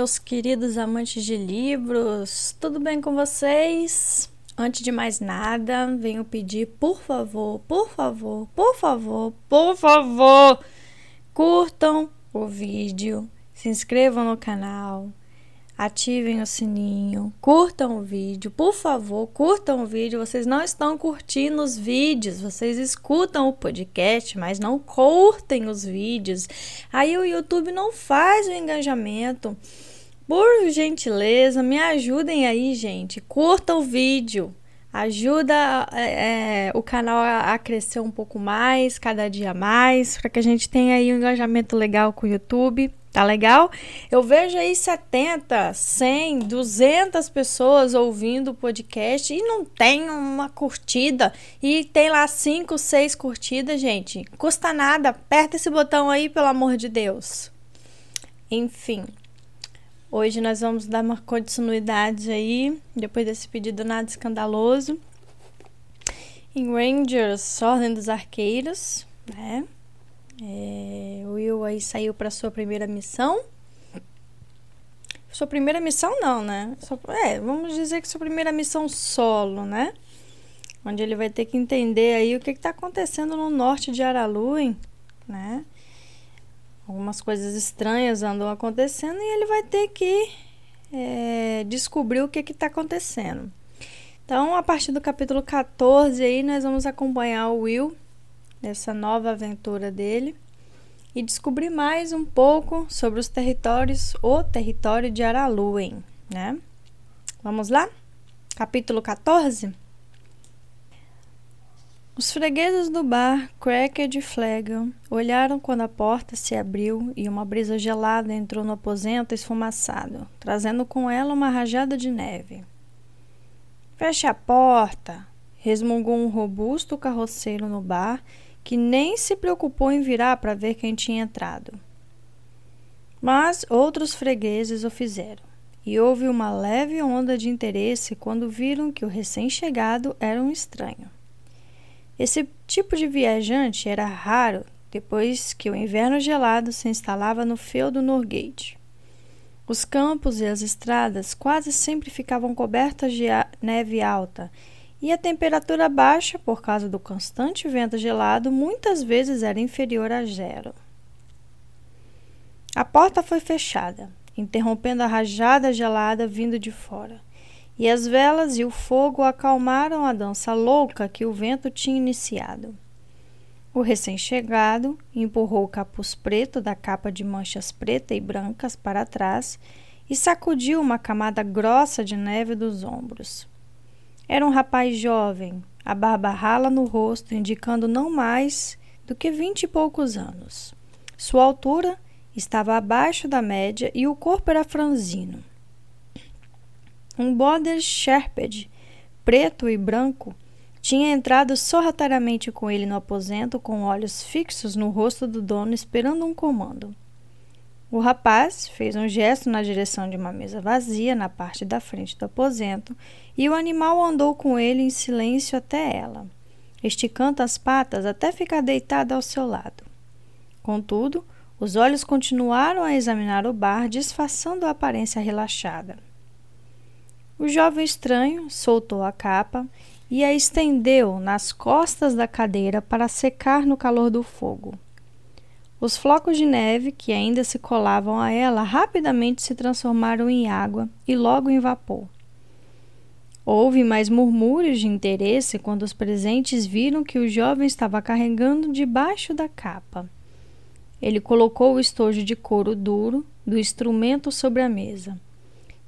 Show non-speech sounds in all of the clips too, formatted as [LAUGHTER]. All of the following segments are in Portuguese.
meus queridos amantes de livros, tudo bem com vocês? Antes de mais nada, venho pedir, por favor, por favor, por favor, por favor, curtam o vídeo, se inscrevam no canal, ativem o sininho, curtam o vídeo, por favor, curtam o vídeo. Vocês não estão curtindo os vídeos, vocês escutam o podcast, mas não curtem os vídeos. Aí o YouTube não faz o engajamento. Por gentileza, me ajudem aí, gente. Curta o vídeo. Ajuda é, é o canal a, crescer um pouco mais, cada dia mais, para que a gente tenha aí um engajamento legal com o YouTube. Tá legal? Eu vejo aí 70, 100, 200 pessoas ouvindo o podcast e não tem uma curtida e tem lá 5, 6 curtidas, gente. Custa nada. Aperta esse botão aí, pelo amor de Deus. Enfim, hoje nós vamos dar uma continuidade aí, depois desse pedido nada escandaloso. Em Rangers, Ordem dos Arqueiros, né? É, Will aí saiu para sua primeira missão. Sua primeira missão não, né? é, vamos dizer que sua primeira missão solo, né? Onde ele vai ter que entender aí o que está acontecendo no norte de Araluen, né? Algumas coisas estranhas andam acontecendo e ele vai ter que é, descobrir o que está acontecendo. Então, a partir do capítulo 14 aí, nós vamos acompanhar o Will nessa nova aventura dele e descobrir mais um pouco sobre os territórios, o território de Araluen, né? Vamos lá? Capítulo 14. Os fregueses do bar Cracked e Flagon olharam quando a porta se abriu e uma brisa gelada entrou no aposento esfumaçado, trazendo com ela uma rajada de neve. Feche a porta! resmungou um robusto carroceiro no bar que nem se preocupou em virar para ver quem tinha entrado. Mas outros fregueses o fizeram, e houve uma leve onda de interesse quando viram que o recém-chegado era um estranho. Esse tipo de viajante era raro depois que o inverno gelado se instalava no feudo Norgate. Os campos e as estradas quase sempre ficavam cobertas de neve alta e a temperatura baixa, por causa do constante vento gelado, muitas vezes era inferior a zero. A porta foi fechada, interrompendo a rajada gelada vindo de fora, e as velas e o fogo acalmaram a dança louca que o vento tinha iniciado. O recém-chegado empurrou o capuz preto da capa de manchas preta e brancas para trás e sacudiu uma camada grossa de neve dos ombros. Era um rapaz jovem, a barba rala no rosto, indicando não mais do que vinte e poucos anos. Sua altura estava abaixo da média e o corpo era franzino. Um border sherped, preto e branco, tinha entrado sorrateiramente com ele no aposento, com olhos fixos no rosto do dono, esperando um comando. O rapaz fez um gesto na direção de uma mesa vazia na parte da frente do aposento e o animal andou com ele em silêncio até ela, esticando as patas até ficar deitado ao seu lado. Contudo, os olhos continuaram a examinar o bar, disfarçando a aparência relaxada. O jovem estranho soltou a capa e a estendeu nas costas da cadeira para secar no calor do fogo. Os flocos de neve que ainda se colavam a ela rapidamente se transformaram em água e logo em vapor. Houve mais murmúrios de interesse quando os presentes viram que o jovem estava carregando debaixo da capa. Ele colocou o estojo de couro duro do instrumento sobre a mesa.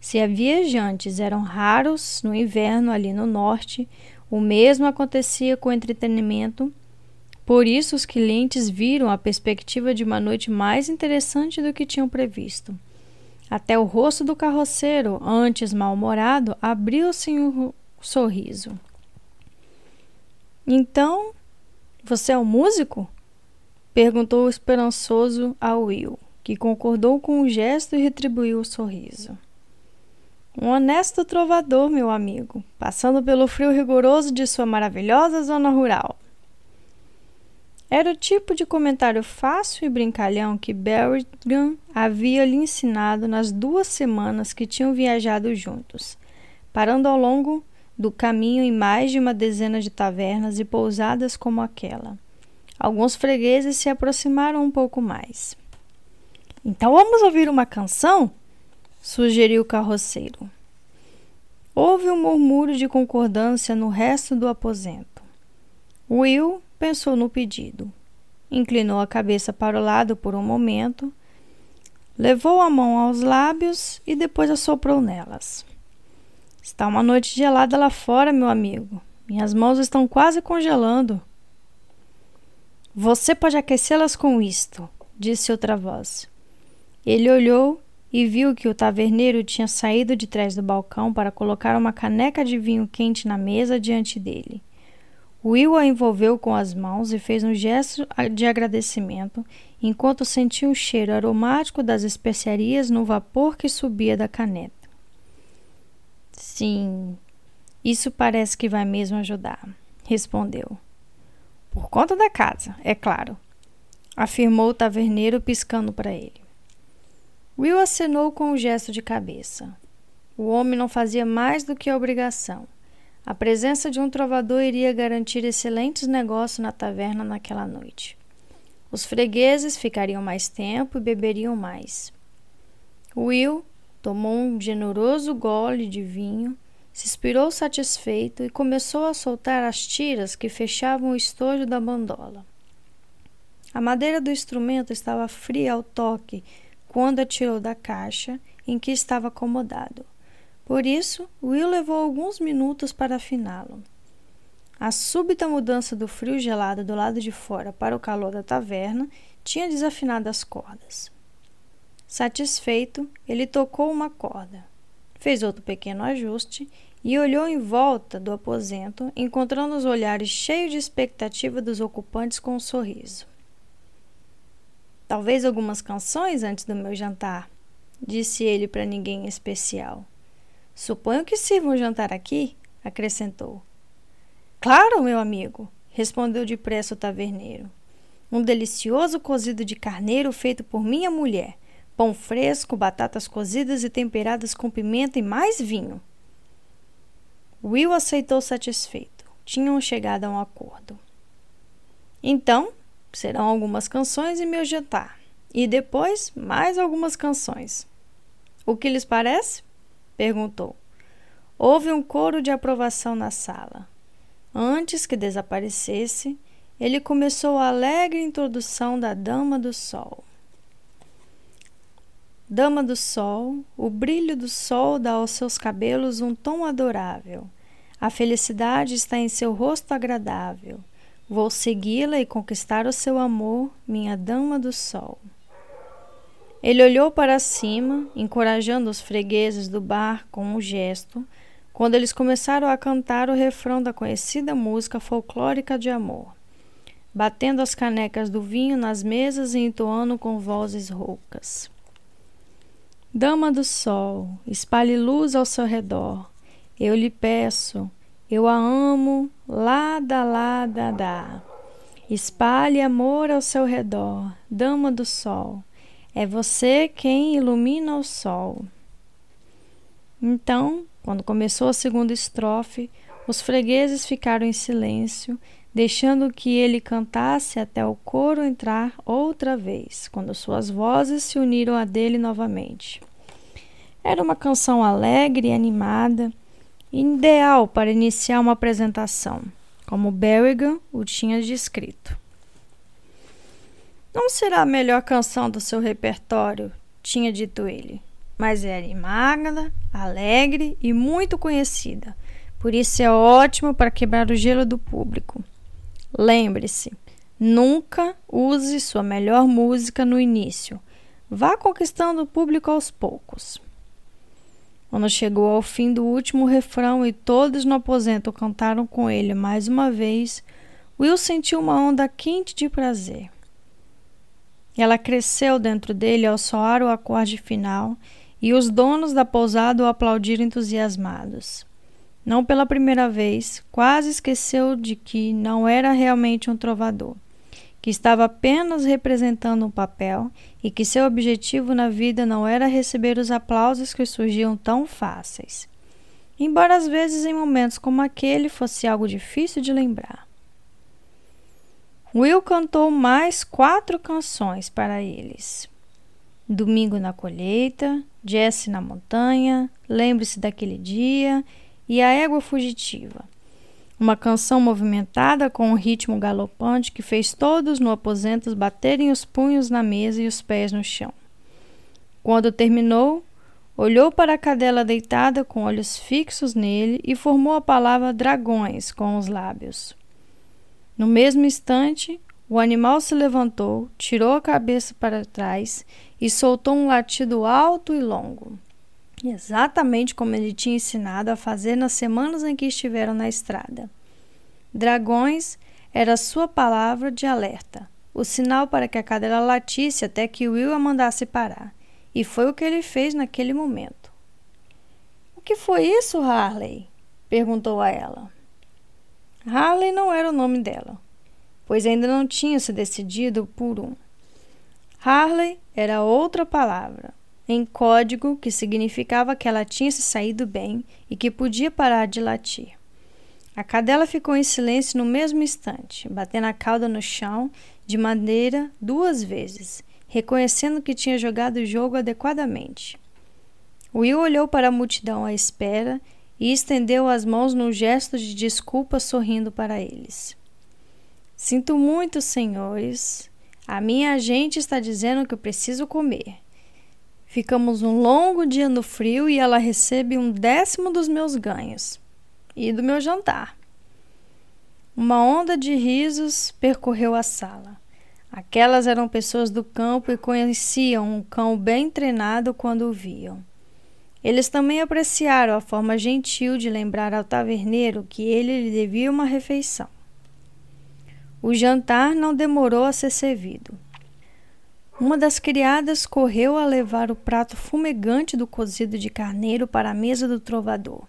Se viajantes eram raros no inverno ali no norte, o mesmo acontecia com o entretenimento por isso, os clientes viram a perspectiva de uma noite mais interessante do que tinham previsto. Até o rosto do carroceiro, antes mal-humorado, abriu-se em um sorriso. Então, você é um músico? perguntou esperançoso a Will, que concordou com o gesto e retribuiu o sorriso. Um honesto trovador, meu amigo, passando pelo frio rigoroso de sua maravilhosa zona rural. Era o tipo de comentário fácil e brincalhão que Berrigan havia lhe ensinado nas duas semanas que tinham viajado juntos, parando ao longo do caminho em mais de uma dezena de tavernas e pousadas como aquela. Alguns fregueses se aproximaram um pouco mais. Então vamos ouvir uma canção? Sugeriu o carroceiro. Houve um murmúrio de concordância no resto do aposento. Will pensou no pedido. Inclinou a cabeça para o lado por um momento, levou a mão aos lábios e depois assoprou nelas. Está uma noite gelada lá fora, meu amigo. Minhas mãos estão quase congelando. Você pode aquecê-las com isto, disse outra voz. Ele olhou e viu que o taverneiro tinha saído de trás do balcão para colocar uma caneca de vinho quente na mesa diante dele. Will a envolveu com as mãos e fez um gesto de agradecimento, enquanto sentiu o cheiro aromático das especiarias no vapor que subia da caneta. Sim, isso parece que vai mesmo ajudar, respondeu. Por conta da casa, é claro, afirmou o taverneiro piscando para ele. Will acenou com um gesto de cabeça. O homem não fazia mais do que a obrigação. A presença de um trovador iria garantir excelentes negócios na taverna naquela noite. Os fregueses ficariam mais tempo e beberiam mais. Will tomou um generoso gole de vinho, se inspirou satisfeito e começou a soltar as tiras que fechavam o estojo da bandola. A madeira do instrumento estava fria ao toque quando a tirou da caixa em que estava acomodado. Por isso, Will levou alguns minutos para afiná-lo. A súbita mudança do frio gelado do lado de fora para o calor da taverna tinha desafinado as cordas. Satisfeito, ele tocou uma corda, fez outro pequeno ajuste e olhou em volta do aposento, encontrando os olhares cheios de expectativa dos ocupantes com um sorriso. Talvez algumas canções antes do meu jantar, disse ele para ninguém especial. Suponho que sirvam jantar aqui, acrescentou. Claro, meu amigo, respondeu depressa o taverneiro. Um delicioso cozido de carneiro feito por minha mulher, pão fresco, batatas cozidas e temperadas com pimenta e mais vinho. Will aceitou satisfeito. Tinham chegado a um acordo. Então, serão algumas canções e meu jantar. E depois, mais algumas canções. O que lhes parece? perguntou. Houve um coro de aprovação na sala. Antes que desaparecesse, ele começou a alegre introdução da Dama do Sol. Dama do Sol, o brilho do sol dá aos seus cabelos um tom adorável. A felicidade está em seu rosto agradável. Vou segui-la e conquistar o seu amor, minha Dama do Sol. Ele olhou para cima, encorajando os fregueses do bar com um gesto, quando eles começaram a cantar o refrão da conhecida música folclórica de amor, batendo as canecas do vinho nas mesas e entoando com vozes roucas. Dama do sol, espalhe luz ao seu redor. Eu lhe peço, eu a amo, lá da lá da da. Espalhe amor ao seu redor, dama do sol. É você quem ilumina o sol. Então, quando começou a segunda estrofe, os fregueses ficaram em silêncio deixando que ele cantasse até o coro entrar outra vez, quando suas vozes se uniram a dele novamente. Era uma canção alegre e animada, ideal para iniciar uma apresentação, como Berrigan o tinha descrito. Não será a melhor canção do seu repertório, tinha dito ele, mas é animada, alegre e muito conhecida. Por isso é ótimo para quebrar o gelo do público. Lembre-se, nunca use sua melhor música no início. Vá conquistando o público aos poucos. Quando chegou ao fim do último refrão e todos no aposento cantaram com ele mais uma vez, Will sentiu uma onda quente de prazer. Ela cresceu dentro dele ao soar o acorde final e os donos da pousada o aplaudiram entusiasmados. Não pela primeira vez, quase esqueceu de que não era realmente um trovador, que estava apenas representando um papel e que seu objetivo na vida não era receber os aplausos que surgiam tão fáceis. Embora às vezes em momentos como aquele fosse algo difícil de lembrar. Will cantou mais quatro canções para eles. Domingo na colheita, Jesse na montanha, Lembre-se daquele dia e A Égua Fugitiva. Uma canção movimentada com um ritmo galopante que fez todos no aposento baterem os punhos na mesa e os pés no chão. Quando terminou, olhou para a cadela deitada com olhos fixos nele e formou a palavra dragões com os lábios. No mesmo instante, o animal se levantou, tirou a cabeça para trás e soltou um latido alto e longo, exatamente como ele tinha ensinado a fazer nas semanas em que estiveram na estrada. Dragões era sua palavra de alerta, o sinal para que a cadela latisse até que Will a mandasse parar, e foi o que ele fez naquele momento. O que foi isso, Harley? perguntou a ela. Harley não era o nome dela, pois ainda não tinha se decidido por um. Harley era outra palavra, em código que significava que ela tinha se saído bem e que podia parar de latir. A cadela ficou em silêncio no mesmo instante, batendo a cauda no chão de madeira duas vezes, reconhecendo que tinha jogado o jogo adequadamente. Will olhou para a multidão à espera e estendeu as mãos num gesto de desculpa, sorrindo para eles. Sinto muito, senhores, a minha agente está dizendo que eu preciso comer. Ficamos um longo dia no frio e ela recebe um décimo dos meus ganhos e do meu jantar. Uma onda de risos percorreu a sala. Aquelas eram pessoas do campo e conheciam um cão bem treinado quando o viam. Eles também apreciaram a forma gentil de lembrar ao taverneiro que ele lhe devia uma refeição. O jantar não demorou a ser servido. Uma das criadas correu a levar o prato fumegante do cozido de carneiro para a mesa do trovador.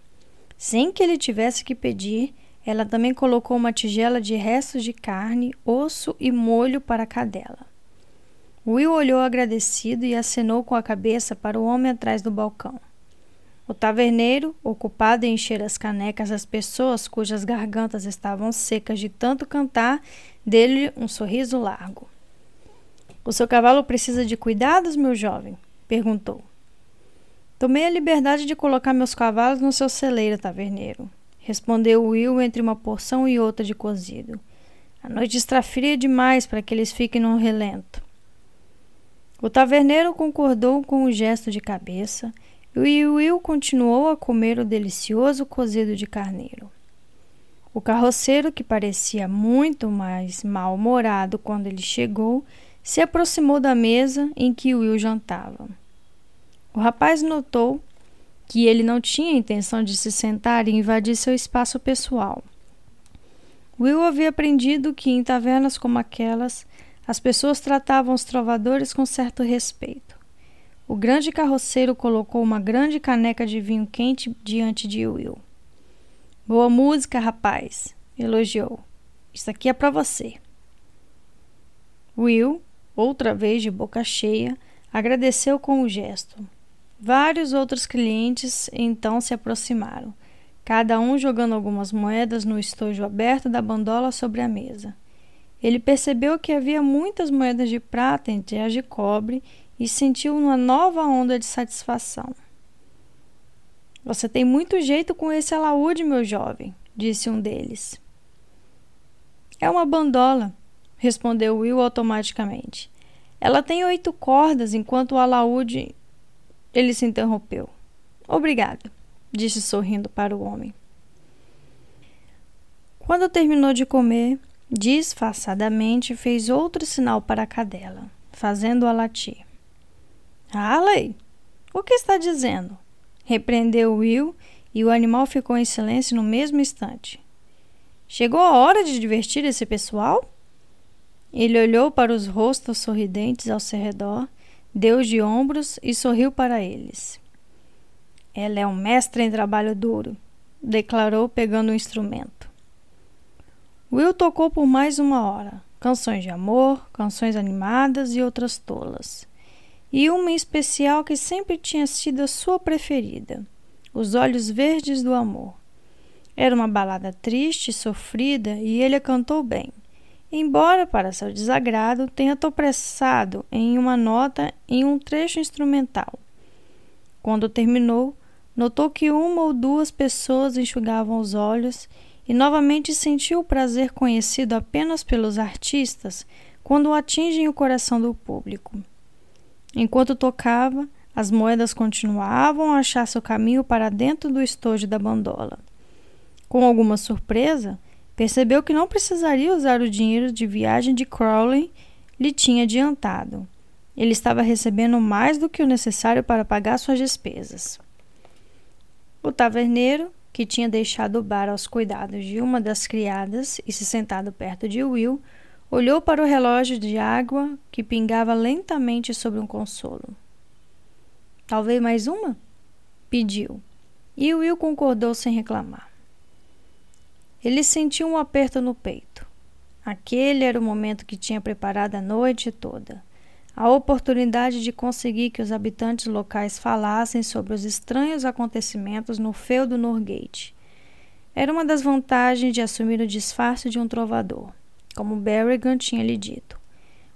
Sem que ele tivesse que pedir, ela também colocou uma tigela de restos de carne, osso e molho para a cadela. Will olhou agradecido e acenou com a cabeça para o homem atrás do balcão. O taverneiro, ocupado em encher as canecas às pessoas cujas gargantas estavam secas de tanto cantar, deu-lhe um sorriso largo. O seu cavalo precisa de cuidados, meu jovem? perguntou. Tomei a liberdade de colocar meus cavalos no seu celeiro, taverneiro, respondeu Will entre uma porção e outra de cozido. A noite está fria demais para que eles fiquem no relento. O taverneiro concordou com o gesto de cabeça e Will continuou a comer o delicioso cozido de carneiro. O carroceiro, que parecia muito mais mal-humorado quando ele chegou, se aproximou da mesa em que Will jantava. O rapaz notou que ele não tinha intenção de se sentar e invadir seu espaço pessoal. Will havia aprendido que em tavernas como aquelas as pessoas tratavam os trovadores com certo respeito. O grande carroceiro colocou uma grande caneca de vinho quente diante de Will. Boa música, rapaz, elogiou. Isso aqui é para você. Will, outra vez de boca cheia, agradeceu com o gesto. Vários outros clientes então se aproximaram, cada um jogando algumas moedas no estojo aberto da bandola sobre a mesa. Ele percebeu que havia muitas moedas de prata entre as de cobre e sentiu uma nova onda de satisfação. Você tem muito jeito com esse alaúde, meu jovem, disse um deles. É uma bandola, respondeu Will automaticamente. Ela tem oito cordas, enquanto o alaúde. Ele se interrompeu. Obrigado, disse sorrindo para o homem. Quando terminou de comer, disfarçadamente fez outro sinal para a cadela, fazendo-a latir. Harley, o que está dizendo? Repreendeu Will e o animal ficou em silêncio no mesmo instante. Chegou a hora de divertir esse pessoal? Ele olhou para os rostos sorridentes ao seu redor, deu de ombros e sorriu para eles. Ela é um mestre em trabalho duro, declarou pegando o instrumento. Will tocou por mais uma hora, canções de amor, canções animadas e outras tolas. E uma em especial que sempre tinha sido a sua preferida, Os Olhos Verdes do Amor. Era uma balada triste sofrida e ele a cantou bem, embora, para seu desagrado, tenha tropeçado em uma nota em um trecho instrumental. Quando terminou, notou que uma ou duas pessoas enxugavam os olhos e novamente sentiu o prazer conhecido apenas pelos artistas quando atingem o coração do público. Enquanto tocava, as moedas continuavam a achar seu caminho para dentro do estojo da bandola. Com alguma surpresa, percebeu que não precisaria usar o dinheiro de viagem de Crowley lhe tinha adiantado. Ele estava recebendo mais do que o necessário para pagar suas despesas. O taverneiro, que tinha deixado o bar aos cuidados de uma das criadas e se sentado perto de Will, olhou para o relógio de água que pingava lentamente sobre um consolo. Talvez mais uma? Pediu. E Will concordou sem reclamar. Ele sentiu um aperto no peito. Aquele era o momento que tinha preparado a noite toda a oportunidade de conseguir que os habitantes locais falassem sobre os estranhos acontecimentos no feudo Norgate. Era uma das vantagens de assumir o disfarce de um trovador, como Berrigan tinha lhe dito.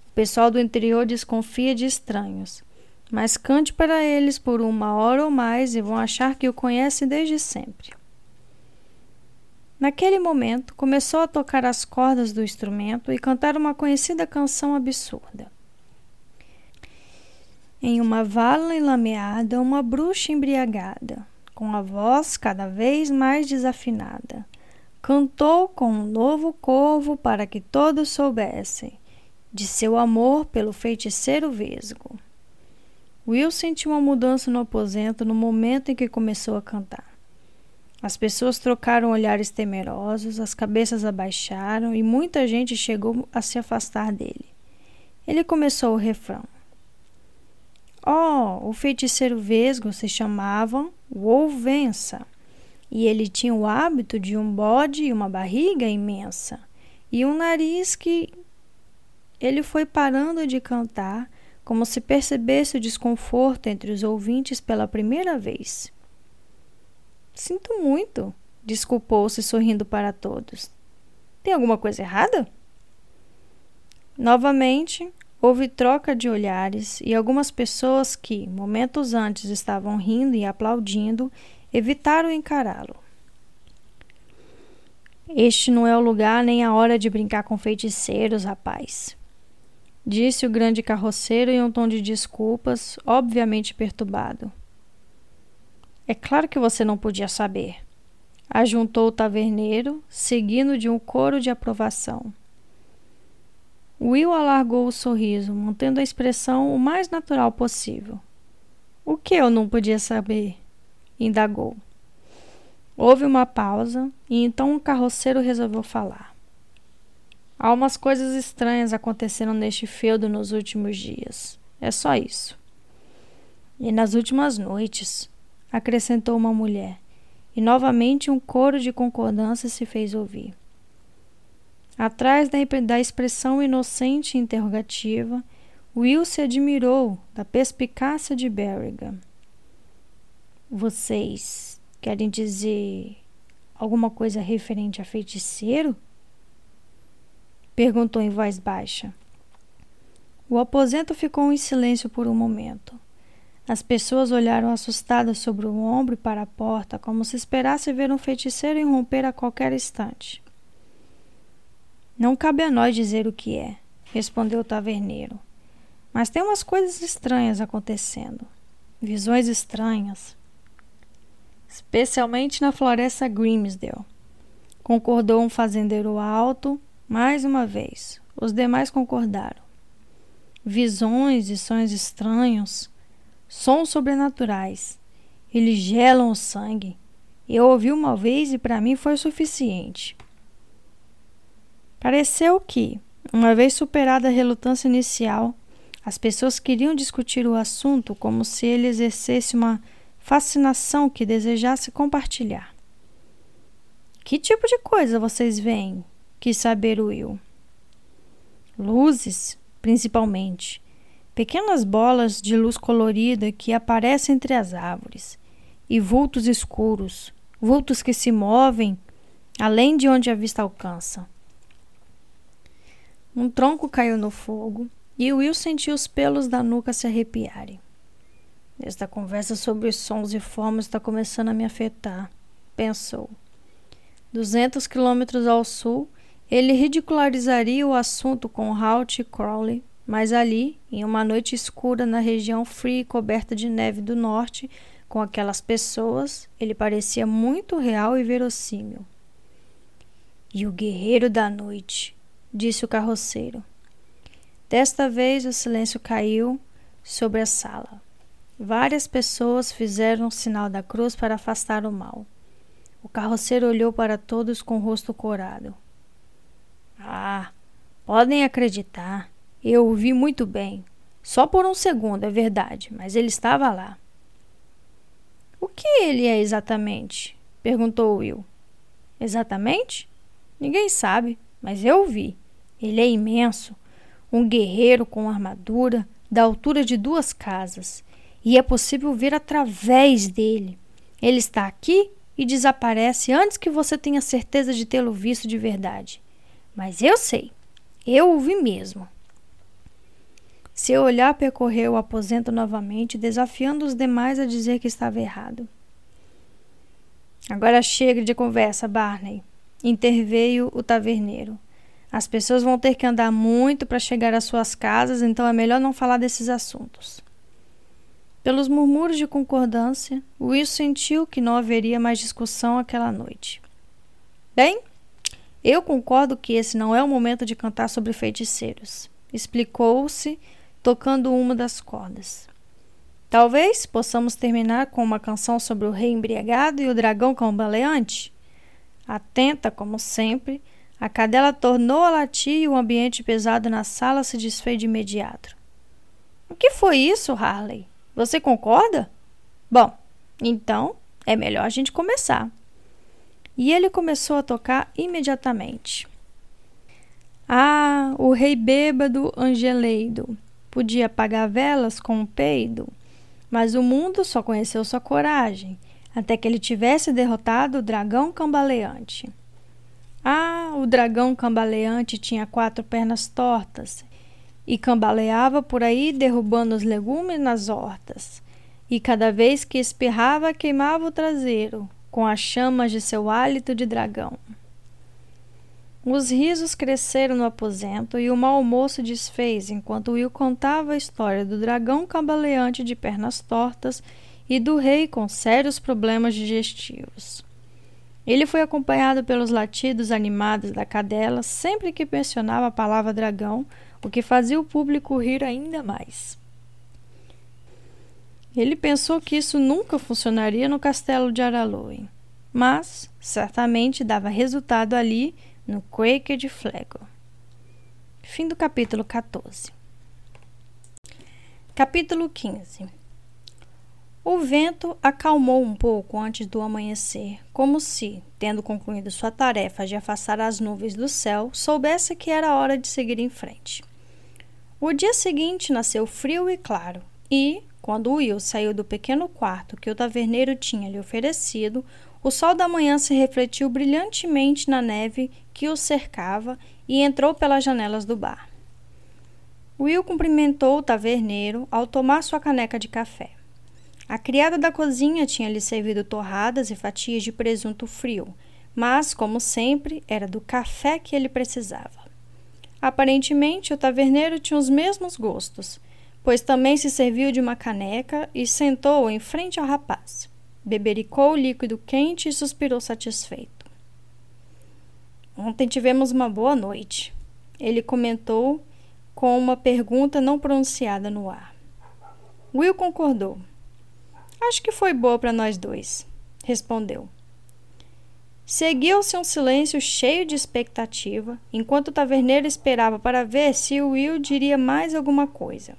O pessoal do interior desconfia de estranhos, mas cante para eles por uma hora ou mais e vão achar que o conhece desde sempre. Naquele momento, começou a tocar as cordas do instrumento e cantar uma conhecida canção absurda. Em uma vala enlameada, uma bruxa embriagada, com a voz cada vez mais desafinada, cantou com um novo corvo para que todos soubessem de seu amor pelo feiticeiro vesgo. Will sentiu uma mudança no aposento no momento em que começou a cantar. As pessoas trocaram olhares temerosos, as cabeças abaixaram e muita gente chegou a se afastar dele. Ele começou o refrão. Oh, o feiticeiro vesgo se chamava Wolvença, e ele tinha o hábito de um bode e uma barriga imensa, e um nariz que ele foi parando de cantar, como se percebesse o desconforto entre os ouvintes pela primeira vez. Sinto muito, desculpou-se sorrindo para todos. Tem alguma coisa errada? Novamente, Houve troca de olhares e algumas pessoas que, momentos antes, estavam rindo e aplaudindo, evitaram encará-lo. Este não é o lugar nem a hora de brincar com feiticeiros, rapaz. Disse o grande carroceiro em um tom de desculpas, obviamente perturbado. É claro que você não podia saber, ajuntou o taverneiro, seguindo de um coro de aprovação. Will alargou o sorriso, mantendo a expressão o mais natural possível. O que eu não podia saber? indagou. Houve uma pausa e então o carroceiro resolveu falar. Há umas coisas estranhas acontecendo neste feudo nos últimos dias. É só isso. E nas últimas noites, acrescentou uma mulher, e novamente um coro de concordância se fez ouvir. Atrás da, expressão inocente e interrogativa, Will se admirou da perspicácia de Berrigan. Vocês querem dizer alguma coisa referente a feiticeiro? Perguntou em voz baixa. O aposento ficou em silêncio por um momento. As pessoas olharam assustadas sobre o ombro e para a porta, como se esperasse ver um feiticeiro irromper a qualquer instante. Não cabe a nós dizer o que é, respondeu o taverneiro. Mas tem umas coisas estranhas acontecendo. Visões estranhas. Especialmente na floresta Grimsdale. Concordou um fazendeiro alto, mais uma vez. Os demais concordaram. Visões e sonhos estranhos, sons sobrenaturais. Eles gelam o sangue. Eu ouvi uma vez e para mim foi o suficiente. Pareceu que, uma vez superada a relutância inicial, as pessoas queriam discutir o assunto como se ele exercesse uma fascinação que desejasse compartilhar. Que tipo de coisa vocês veem? quis saber Will. luzes, principalmente, pequenas bolas de luz colorida que aparecem entre as árvores, e vultos escuros, vultos que se movem além de onde a vista alcança. Um tronco caiu no fogo e Will sentiu os pelos da nuca se arrepiarem. Esta conversa sobre sons e formas está começando a me afetar, pensou. Duzentos quilômetros ao sul, ele ridicularizaria o assunto com Halt e Crowley, mas ali, em uma noite escura na região fria e coberta de neve do norte, com aquelas pessoas, ele parecia muito real e verossímil. E o guerreiro da noite, disse o carroceiro. Desta vez o silêncio caiu sobre a sala. Várias pessoas fizeram o sinal da cruz para afastar o mal. O carroceiro olhou para todos com o rosto corado. Ah, podem acreditar. Eu o vi muito bem. Só por um segundo, é verdade, mas ele estava lá. O que ele é exatamente? perguntou Will. Exatamente? Ninguém sabe, mas eu vi. Ele é imenso, um guerreiro com armadura da altura de duas casas e é possível ver através dele. Ele está aqui e desaparece antes que você tenha certeza de tê-lo visto de verdade. Mas eu sei, eu o vi mesmo. Seu olhar percorreu o aposento novamente, desafiando os demais a dizer que estava errado. Agora chega de conversa, Barney, interveio o taverneiro. As pessoas vão ter que andar muito para chegar às suas casas, então é melhor não falar desses assuntos. Pelos murmúrios de concordância, Will sentiu que não haveria mais discussão aquela noite. Bem, eu concordo que esse não é o momento de cantar sobre feiticeiros, explicou-se, tocando uma das cordas. Talvez possamos terminar com uma canção sobre o rei embriagado e o dragão cambaleante? Atenta, como sempre, a cadela tornou a latir e o ambiente pesado na sala se desfez de imediato. O que foi isso, Harley? Você concorda? Bom, então é melhor a gente começar. E ele começou a tocar imediatamente. Ah, o rei bêbado Angeleido podia apagar velas com um peido, mas o mundo só conheceu sua coragem até que ele tivesse derrotado o dragão cambaleante. Ah, o dragão cambaleante tinha quatro pernas tortas e cambaleava por aí derrubando os legumes nas hortas. E cada vez que espirrava, queimava o traseiro com as chamas de seu hálito de dragão. Os risos cresceram no aposento e o mau almoço desfez enquanto Will contava a história do dragão cambaleante de pernas tortas e do rei com sérios problemas digestivos. Ele foi acompanhado pelos latidos animados da cadela sempre que mencionava a palavra dragão, o que fazia o público rir ainda mais. Ele pensou que isso nunca funcionaria no castelo de Araloe, mas certamente dava resultado ali no Quaker de Flego. Fim do capítulo 14. Capítulo 15 O vento acalmou um pouco antes do amanhecer, como se, tendo concluído sua tarefa de afastar as nuvens do céu, soubesse que era hora de seguir em frente. O dia seguinte nasceu frio e claro, e, quando Will saiu do pequeno quarto que o taverneiro tinha lhe oferecido, o sol da manhã se refletiu brilhantemente na neve que o cercava e entrou pelas janelas do bar. Will cumprimentou o taverneiro ao tomar sua caneca de café. A criada da cozinha tinha lhe servido torradas e fatias de presunto frio, mas, como sempre, era do café que ele precisava. Aparentemente, o taverneiro tinha os mesmos gostos, pois também se serviu de uma caneca e sentou em frente ao rapaz. Bebericou o líquido quente e suspirou satisfeito. Ontem tivemos uma boa noite, ele comentou com uma pergunta não pronunciada no ar. Will concordou. Acho que foi boa para nós dois, respondeu. Seguiu-se um silêncio cheio de expectativa, enquanto o taverneiro esperava para ver se Will diria mais alguma coisa.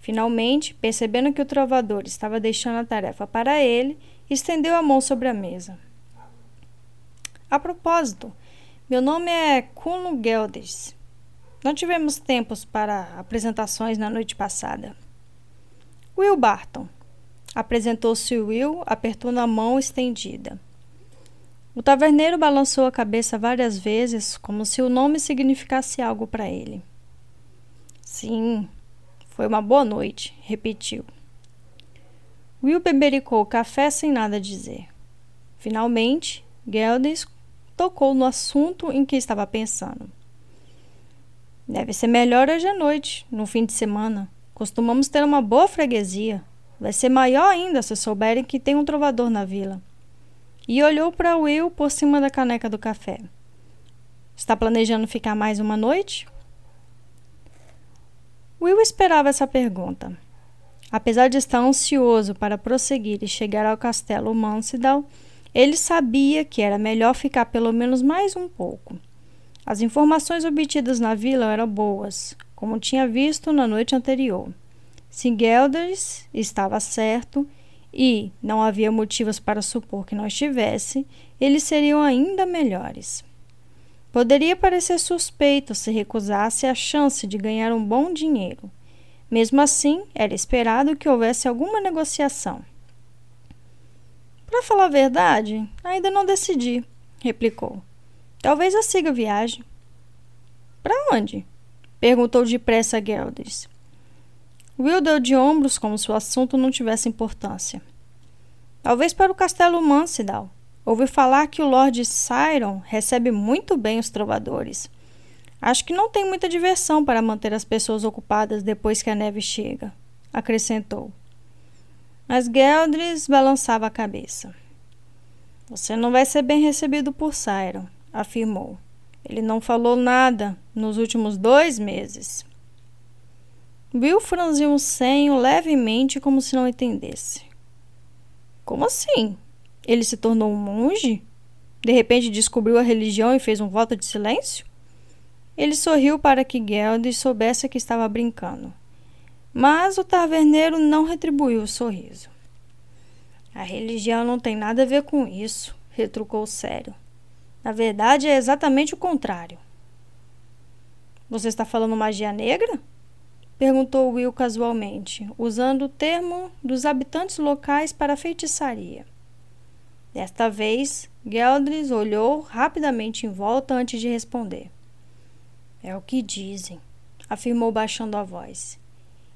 Finalmente, percebendo que o trovador estava deixando a tarefa para ele, estendeu a mão sobre a mesa. A propósito, meu nome é Kuno Geldes. Não tivemos tempos para apresentações na noite passada. Will Barton. Apresentou-se Will, apertando a mão estendida. O taverneiro balançou a cabeça várias vezes, como se o nome significasse algo para ele. Sim, foi uma boa noite, repetiu. Will bebericou café sem nada dizer. Finalmente, Geldes tocou no assunto em que estava pensando. Deve ser melhor hoje à noite, no fim de semana. Costumamos ter uma boa freguesia. Vai ser maior ainda se souberem que tem um trovador na vila. E olhou para Will por cima da caneca do café. Está planejando ficar mais uma noite? Will esperava essa pergunta. Apesar de estar ansioso para prosseguir e chegar ao castelo Mansidal, ele sabia que era melhor ficar pelo menos mais um pouco. As informações obtidas na vila eram boas, como tinha visto na noite anterior. Se Gelders estava certo e não havia motivos para supor que não estivesse, eles seriam ainda melhores. Poderia parecer suspeito se recusasse a chance de ganhar um bom dinheiro. Mesmo assim, era esperado que houvesse alguma negociação. Para falar a verdade, ainda não decidi, replicou. Talvez eu siga a viagem. Para onde? perguntou depressa Gelders. Will deu de ombros como se o assunto não tivesse importância. Talvez para o castelo Mansidal. Ouvi falar que o Lord Siron recebe muito bem os trovadores. Acho que não tem muita diversão para manter as pessoas ocupadas depois que a neve chega, acrescentou. Mas Geldris balançava a cabeça. Você não vai ser bem recebido por Siron afirmou. Ele não falou nada nos últimos dois meses. Bill franziu um senho levemente, como se não entendesse. Como assim? Ele se tornou um monge? De repente descobriu a religião e fez um voto de silêncio? Ele sorriu para que Geld soubesse que estava brincando. Mas o taverneiro não retribuiu o sorriso. A religião não tem nada a ver com isso, retrucou sério. Na verdade, é exatamente o contrário. Você está falando magia negra? Perguntou Will casualmente, usando o termo dos habitantes locais para feitiçaria. Desta vez, Geldris olhou rapidamente em volta antes de responder. É o que dizem, afirmou baixando a voz.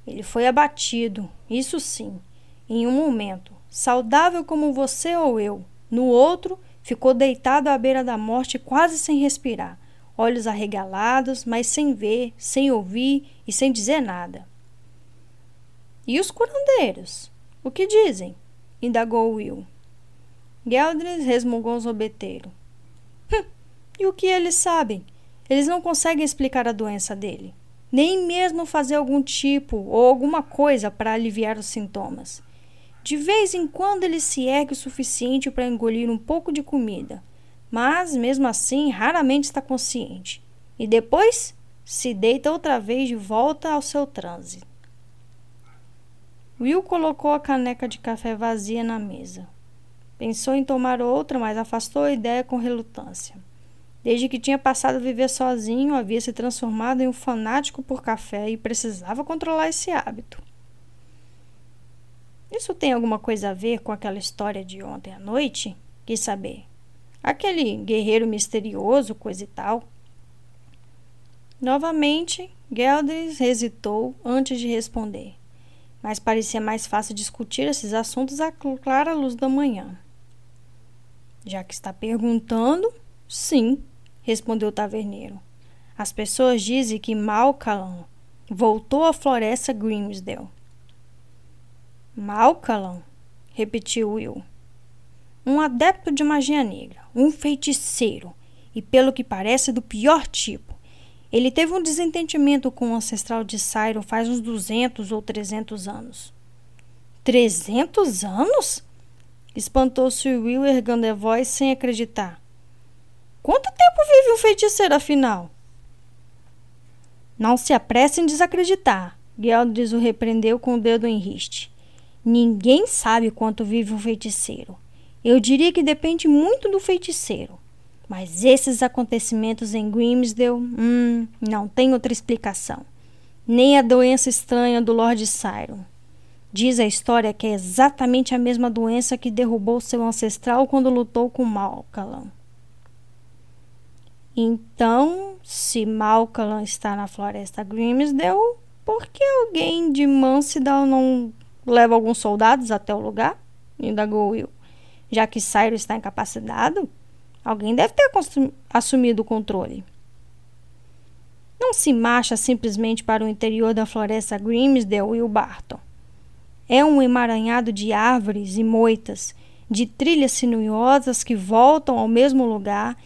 Ele foi abatido, isso sim, em um momento, saudável como você ou eu, no outro, Ficou deitado à beira da morte, quase sem respirar, olhos arregalados, mas sem ver, sem ouvir e sem dizer nada. E os curandeiros? O que dizem? indagou Will. Geldres resmungou zombeteiro. Hum, e o que eles sabem? Eles não conseguem explicar a doença dele, nem mesmo fazer algum tipo ou alguma coisa para aliviar os sintomas. De vez em quando ele se ergue o suficiente para engolir um pouco de comida, mas mesmo assim raramente está consciente. E depois se deita outra vez de volta ao seu transe. Will colocou a caneca de café vazia na mesa. Pensou em tomar outra, mas afastou a ideia com relutância. Desde que tinha passado a viver sozinho, havia se transformado em um fanático por café e precisava controlar esse hábito. Isso tem alguma coisa a ver com aquela história de ontem à noite? Quis saber. Aquele guerreiro misterioso, coisa e tal. Novamente, Geldris hesitou antes de responder, mas parecia mais fácil discutir esses assuntos à clara luz da manhã. Já que está perguntando, sim, respondeu o taverneiro. As pessoas dizem que Malcalan voltou à floresta Grimsdale Malcalan, repetiu Will. Um adepto de magia negra, um feiticeiro, e pelo que parece do pior tipo. Ele teve um desentendimento com o ancestral de Cyron faz uns 200 ou 300 anos. 300 anos? Espantou-se Will ergando a voz sem acreditar. Quanto tempo vive um feiticeiro, afinal? Não se apresse em desacreditar, Geldris o repreendeu com o dedo em riste. Ninguém sabe quanto vive um feiticeiro. Eu diria que depende muito do feiticeiro. Mas esses acontecimentos em Grimsdale, hum, não tem outra explicação. Nem a doença estranha do Lord Cyron. Diz a história que é exatamente a mesma doença que derrubou seu ancestral quando lutou com Malcalan. Então, se Malcalan está na floresta Grimsdale, por que alguém de Mansidal não leva alguns soldados até o lugar? Indagou Will. Já que Cyrus está incapacitado, alguém deve ter assumido o controle. Não se marcha simplesmente para o interior da floresta Grimsdale, Will Barton. É um emaranhado de árvores e moitas, de trilhas sinuosas que voltam ao mesmo lugar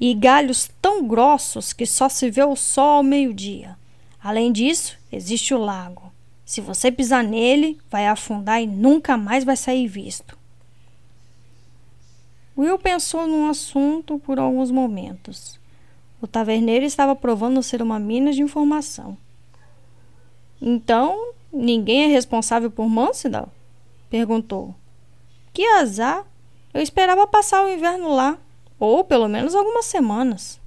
e galhos tão grossos que só se vê o sol ao meio-dia. Além disso, existe o lago. Se você pisar nele, vai afundar e nunca mais vai sair visto. Will pensou num assunto por alguns momentos. O taverneiro estava provando ser uma mina de informação. Então, Ninguém é responsável por Mansidal? Perguntou. Que azar! Eu esperava passar o inverno lá, ou pelo menos algumas semanas.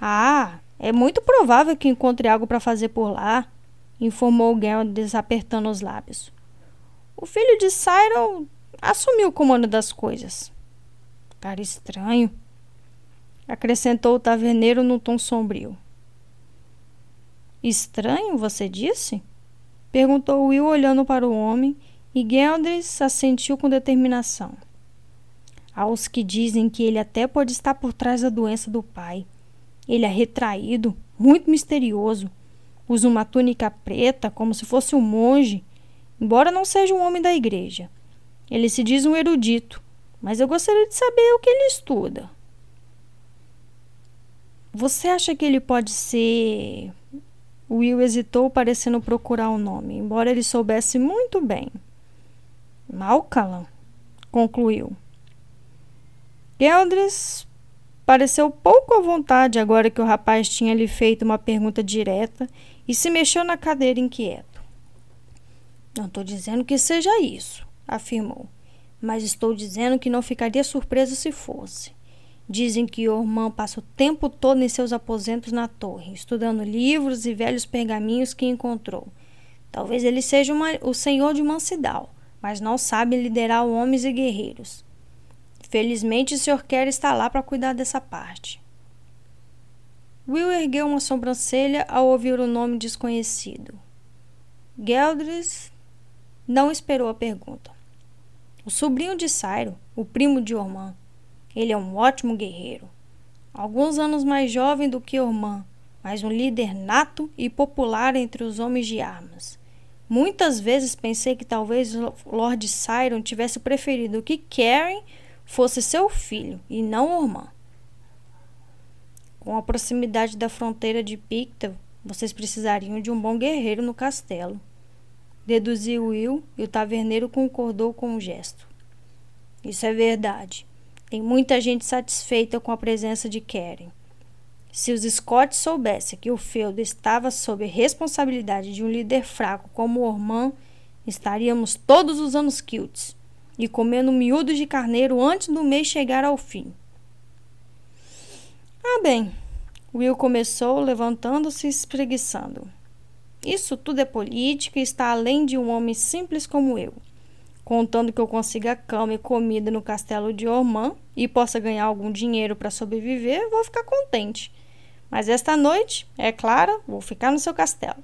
Ah, é muito provável que encontre algo para fazer por lá, informou Geralt desapertando os lábios. O filho de Cyril assumiu o comando das coisas. Cara estranho, acrescentou o taverneiro num tom sombrio. Estranho, você disse? Perguntou Will olhando para o homem, e Geldris assentiu com determinação. Há os que dizem que ele até pode estar por trás da doença do pai. Ele é retraído, muito misterioso. Usa uma túnica preta, como se fosse um monge, embora não seja um homem da igreja. Ele se diz um erudito, mas eu gostaria de saber o que ele estuda. Você acha que ele pode ser Will hesitou, parecendo procurar o um nome, embora ele soubesse muito bem. Malcalan, concluiu. Geldres pareceu pouco à vontade agora que o rapaz tinha lhe feito uma pergunta direta e se mexeu na cadeira inquieto. Não estou dizendo que seja isso, afirmou, mas estou dizendo que não ficaria surpreso se fosse. Dizem que Ormã passa o tempo todo em seus aposentos na torre, estudando livros e velhos pergaminhos que encontrou. Talvez ele seja uma, o senhor de Mansidal, mas não sabe liderar homens e guerreiros. Felizmente, o Sr. Kerr está lá para cuidar dessa parte. Will ergueu uma sobrancelha ao ouvir o nome desconhecido. Geldris não esperou a pergunta. O sobrinho de Sairo, o primo de Ormã, ele é um ótimo guerreiro. Alguns anos mais jovem do que Ormã, mas um líder nato e popular entre os homens de armas. Muitas vezes pensei que talvez Lord Siron tivesse preferido que Karen fosse seu filho e não Ormã. Com a proximidade da fronteira de Picta, vocês precisariam de um bom guerreiro no castelo. Deduziu Will e o taverneiro concordou com o gesto. Isso é verdade. Tem muita gente satisfeita com a presença de Karen. Se os Scotts soubessem que o feudo estava sob a responsabilidade de um líder fraco como Orman, estaríamos todos usando os kilts e comendo miúdos de carneiro antes do mês chegar ao fim. Ah, bem, Will começou levantando-se e espreguiçando. Isso tudo é política e está além de um homem simples como eu. Contando que eu consiga cama e comida no castelo de Ormã e possa ganhar algum dinheiro para sobreviver, vou ficar contente. Mas esta noite, é claro, vou ficar no seu castelo.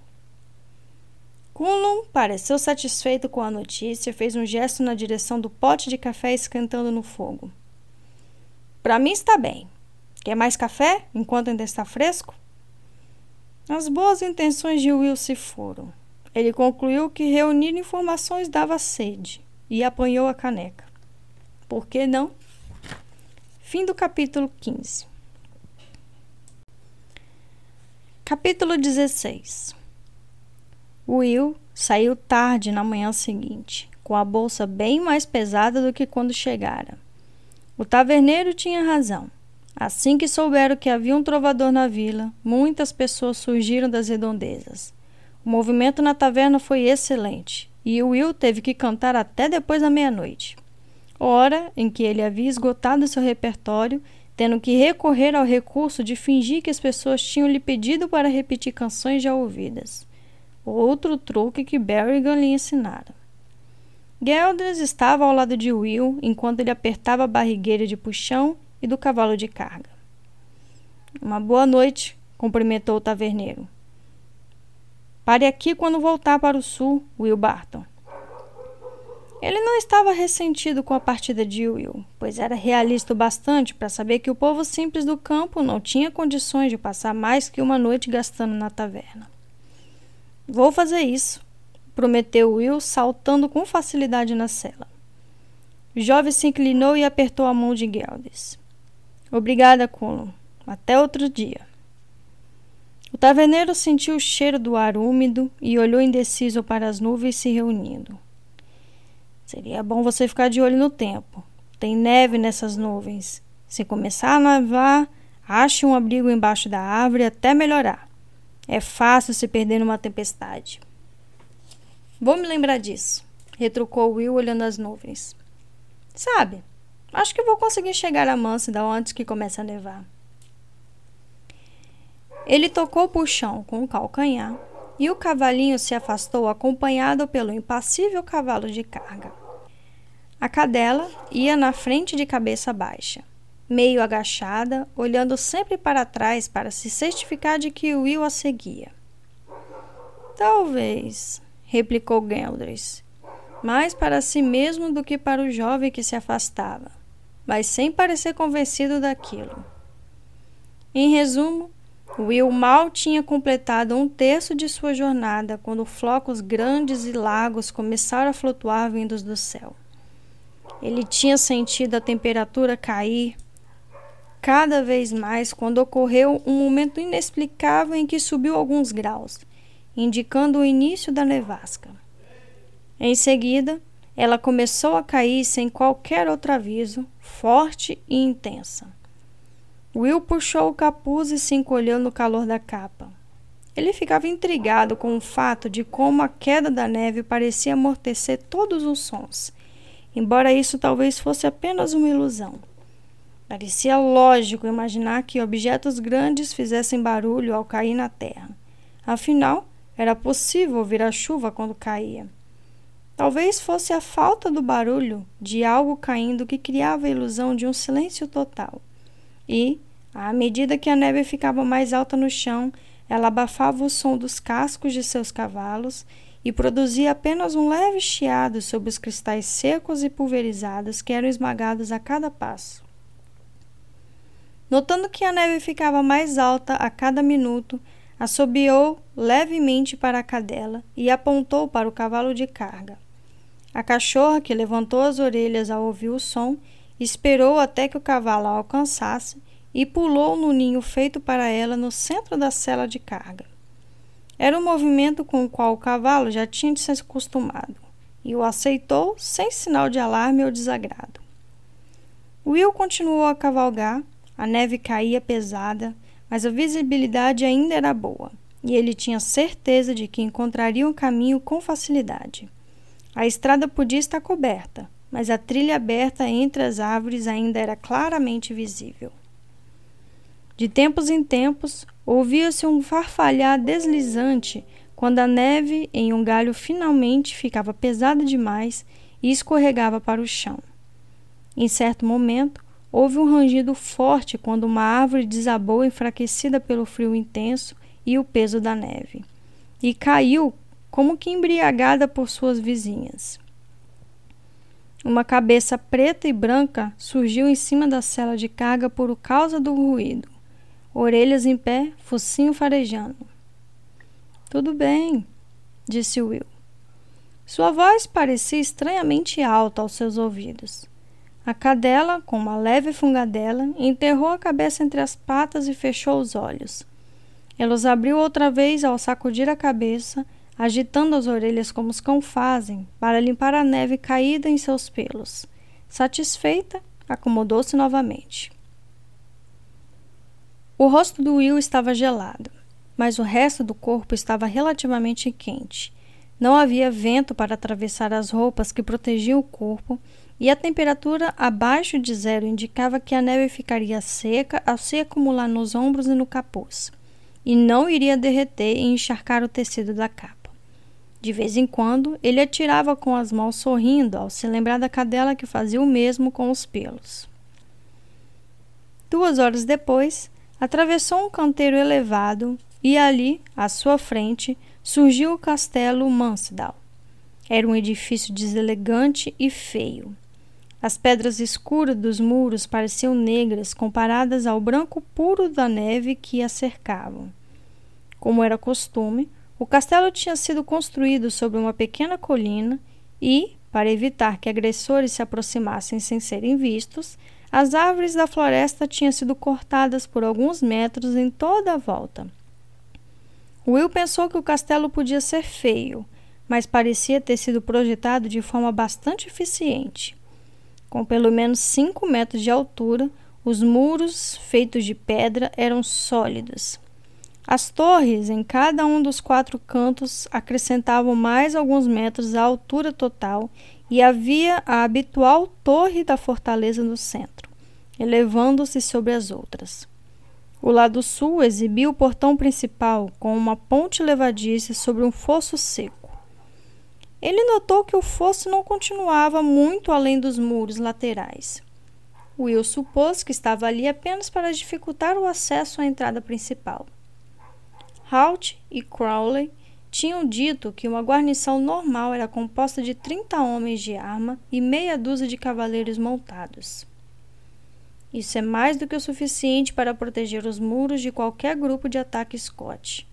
Kunlun pareceu satisfeito com a notícia e fez um gesto na direção do pote de café esquentando no fogo. Para mim está bem. Quer mais café enquanto ainda está fresco? As boas intenções de Will se foram. Ele concluiu que reunir informações dava sede e apanhou a caneca. Por que não? Fim do capítulo 15. Capítulo 16. Will saiu tarde na manhã seguinte, com a bolsa bem mais pesada do que quando chegara. O taverneiro tinha razão. Assim que souberam que havia um trovador na vila, muitas pessoas surgiram das redondezas. O movimento na taverna foi excelente e Will teve que cantar até depois da meia-noite. hora em que ele havia esgotado seu repertório, tendo que recorrer ao recurso de fingir que as pessoas tinham lhe pedido para repetir canções já ouvidas. Outro truque que Berrigan lhe ensinara. Geldres estava ao lado de Will enquanto ele apertava a barrigueira de puxão e do cavalo de carga. Uma boa noite, cumprimentou o taverneiro. Pare aqui quando voltar para o sul, Will Barton. Ele não estava ressentido com a partida de Will, pois era realista o bastante para saber que o povo simples do campo não tinha condições de passar mais que uma noite gastando na taverna. Vou fazer isso, prometeu Will, saltando com facilidade na cela. O jovem se inclinou e apertou a mão de Geldes. Obrigada, Colum. Até outro dia. O taverneiro sentiu o cheiro do ar úmido e olhou indeciso para as nuvens se reunindo. Seria bom você ficar de olho no tempo. Tem neve nessas nuvens. Se começar a nevar, ache um abrigo embaixo da árvore até melhorar. É fácil se perder numa tempestade. Vou me lembrar disso, retrucou Will olhando as nuvens. Sabe, acho que vou conseguir chegar a Mansell antes que comece a nevar. Ele tocou o puxão com o calcanhar e o cavalinho se afastou acompanhado pelo impassível cavalo de carga. A cadela ia na frente de cabeça baixa, meio agachada, olhando sempre para trás para se certificar de que Will a seguia. Talvez, replicou Geldres, mais para si mesmo do que para o jovem que se afastava, mas sem parecer convencido daquilo. Em resumo, Will mal tinha completado um terço de sua jornada quando flocos grandes e lagos começaram a flutuar vindos do céu. Ele tinha sentido a temperatura cair cada vez mais quando ocorreu um momento inexplicável em que subiu alguns graus, indicando o início da nevasca. Em seguida, ela começou a cair sem qualquer outro aviso, forte e intensa. Will puxou o capuz e se encolheu no calor da capa. Ele ficava intrigado com o fato de como a queda da neve parecia amortecer todos os sons embora isso talvez fosse apenas uma ilusão. Parecia lógico imaginar que objetos grandes fizessem barulho ao cair na terra. Afinal, era possível ouvir a chuva quando caía. Talvez fosse a falta do barulho de algo caindo que criava a ilusão de um silêncio total. E, à medida que a neve ficava mais alta no chão, ela abafava o som dos cascos de seus cavalos e produzia apenas um leve chiado sobre os cristais secos e pulverizados que eram esmagados a cada passo. Notando que a neve ficava mais alta a cada minuto, assobiou levemente para a cadela e apontou para o cavalo de carga. A cachorra, que levantou as orelhas ao ouvir o som, esperou até que o cavalo a alcançasse e pulou no ninho feito para ela no centro da cela de carga. Era um movimento com o qual o cavalo já tinha se acostumado e o aceitou sem sinal de alarme ou desagrado. Will continuou a cavalgar, a neve caía pesada, mas a visibilidade ainda era boa e ele tinha certeza de que encontraria um caminho com facilidade. A estrada podia estar coberta, mas a trilha aberta entre as árvores ainda era claramente visível. De tempos em tempos, ouvia-se um farfalhar deslizante quando a neve em um galho finalmente ficava pesada demais e escorregava para o chão. Em certo momento, houve um rangido forte quando uma árvore desabou enfraquecida pelo frio intenso e o peso da neve, e caiu como que embriagada por suas vizinhas. Uma cabeça preta e branca surgiu em cima da cela de carga por causa do ruído orelhas em pé, focinho farejando. Tudo bem, disse Will. Sua voz parecia estranhamente alta aos seus ouvidos. A cadela, com uma leve fungadela, enterrou a cabeça entre as patas e fechou os olhos. Ela os abriu outra vez ao sacudir a cabeça, agitando as orelhas como os cão fazem, para limpar a neve caída em seus pelos. Satisfeita, acomodou-se novamente. O rosto do Will estava gelado, mas o resto do corpo estava relativamente quente. Não havia vento para atravessar as roupas que protegiam o corpo e a temperatura abaixo de zero indicava que a neve ficaria seca ao se acumular nos ombros e no capuz, e não iria derreter e encharcar o tecido da capa. De vez em quando, ele atirava com as mãos sorrindo ao se lembrar da cadela que fazia o mesmo com os pelos. Duas horas depois, atravessou um canteiro elevado e ali, à sua frente, surgiu o castelo Mansdal. Era um edifício deselegante e feio. As pedras escuras dos muros pareciam negras comparadas ao branco puro da neve que a cercavam. Como era costume, o castelo tinha sido construído sobre uma pequena colina e, para evitar que agressores se aproximassem sem serem vistos, as árvores da floresta tinham sido cortadas por alguns metros em toda a volta. Will pensou que o castelo podia ser feio, mas parecia ter sido projetado de forma bastante eficiente. Com pelo menos 5 metros de altura, os muros, feitos de pedra, eram sólidos. As torres, em cada um dos quatro cantos, acrescentavam mais alguns metros à altura total e havia a habitual torre da fortaleza no centro, elevando-se sobre as outras. O lado sul exibia o portão principal, com uma ponte levadiça sobre um fosso seco. Ele notou que o fosso não continuava muito além dos muros laterais. Will supôs que estava ali apenas para dificultar o acesso à entrada principal. Halt e Crowley tinham dito que uma guarnição normal era composta de 30 homens de arma e meia dúzia de cavaleiros montados. Isso é mais do que o suficiente para proteger os muros de qualquer grupo de ataque Scott.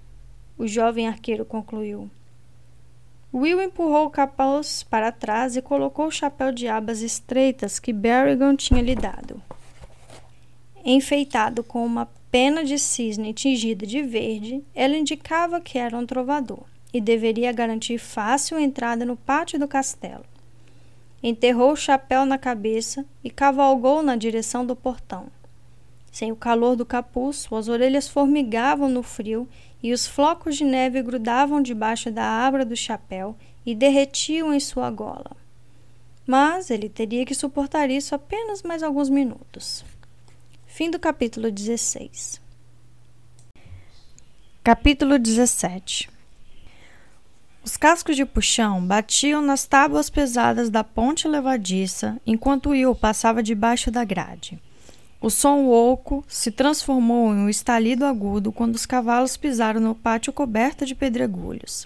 O jovem arqueiro concluiu. Will empurrou o capuz para trás e colocou o chapéu de abas estreitas que Berrigan tinha lhe dado. Enfeitado com uma pena de cisne tingida de verde, ela indicava que era um trovador e deveria garantir fácil entrada no pátio do castelo. Enterrou o chapéu na cabeça e cavalgou na direção do portão. Sem o calor do capuz, suas orelhas formigavam no frio e os flocos de neve grudavam debaixo da abra do chapéu e derretiam em sua gola. Mas ele teria que suportar isso apenas mais alguns minutos. Fim do capítulo 16. Capítulo 17 Os cascos de puxão batiam nas tábuas pesadas da ponte levadiça enquanto Will passava debaixo da grade. O som oco se transformou em um estalido agudo quando os cavalos pisaram no pátio coberto de pedregulhos.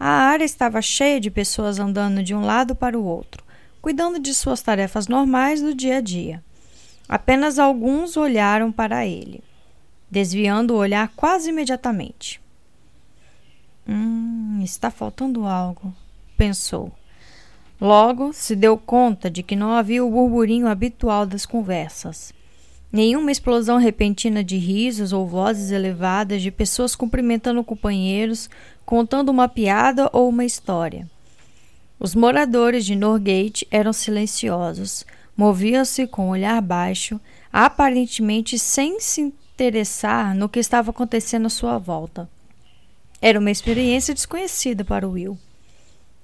A área estava cheia de pessoas andando de um lado para o outro, cuidando de suas tarefas normais do dia a dia. Apenas alguns olharam para ele, desviando o olhar quase imediatamente. Hum, está faltando algo, pensou. Logo se deu conta de que não havia o burburinho habitual das conversas. Nenhuma explosão repentina de risos ou vozes elevadas de pessoas cumprimentando companheiros, contando uma piada ou uma história. Os moradores de Norgate eram silenciosos, moviam-se com o olhar baixo, aparentemente sem se interessar no que estava acontecendo à sua volta. Era uma experiência desconhecida para Will.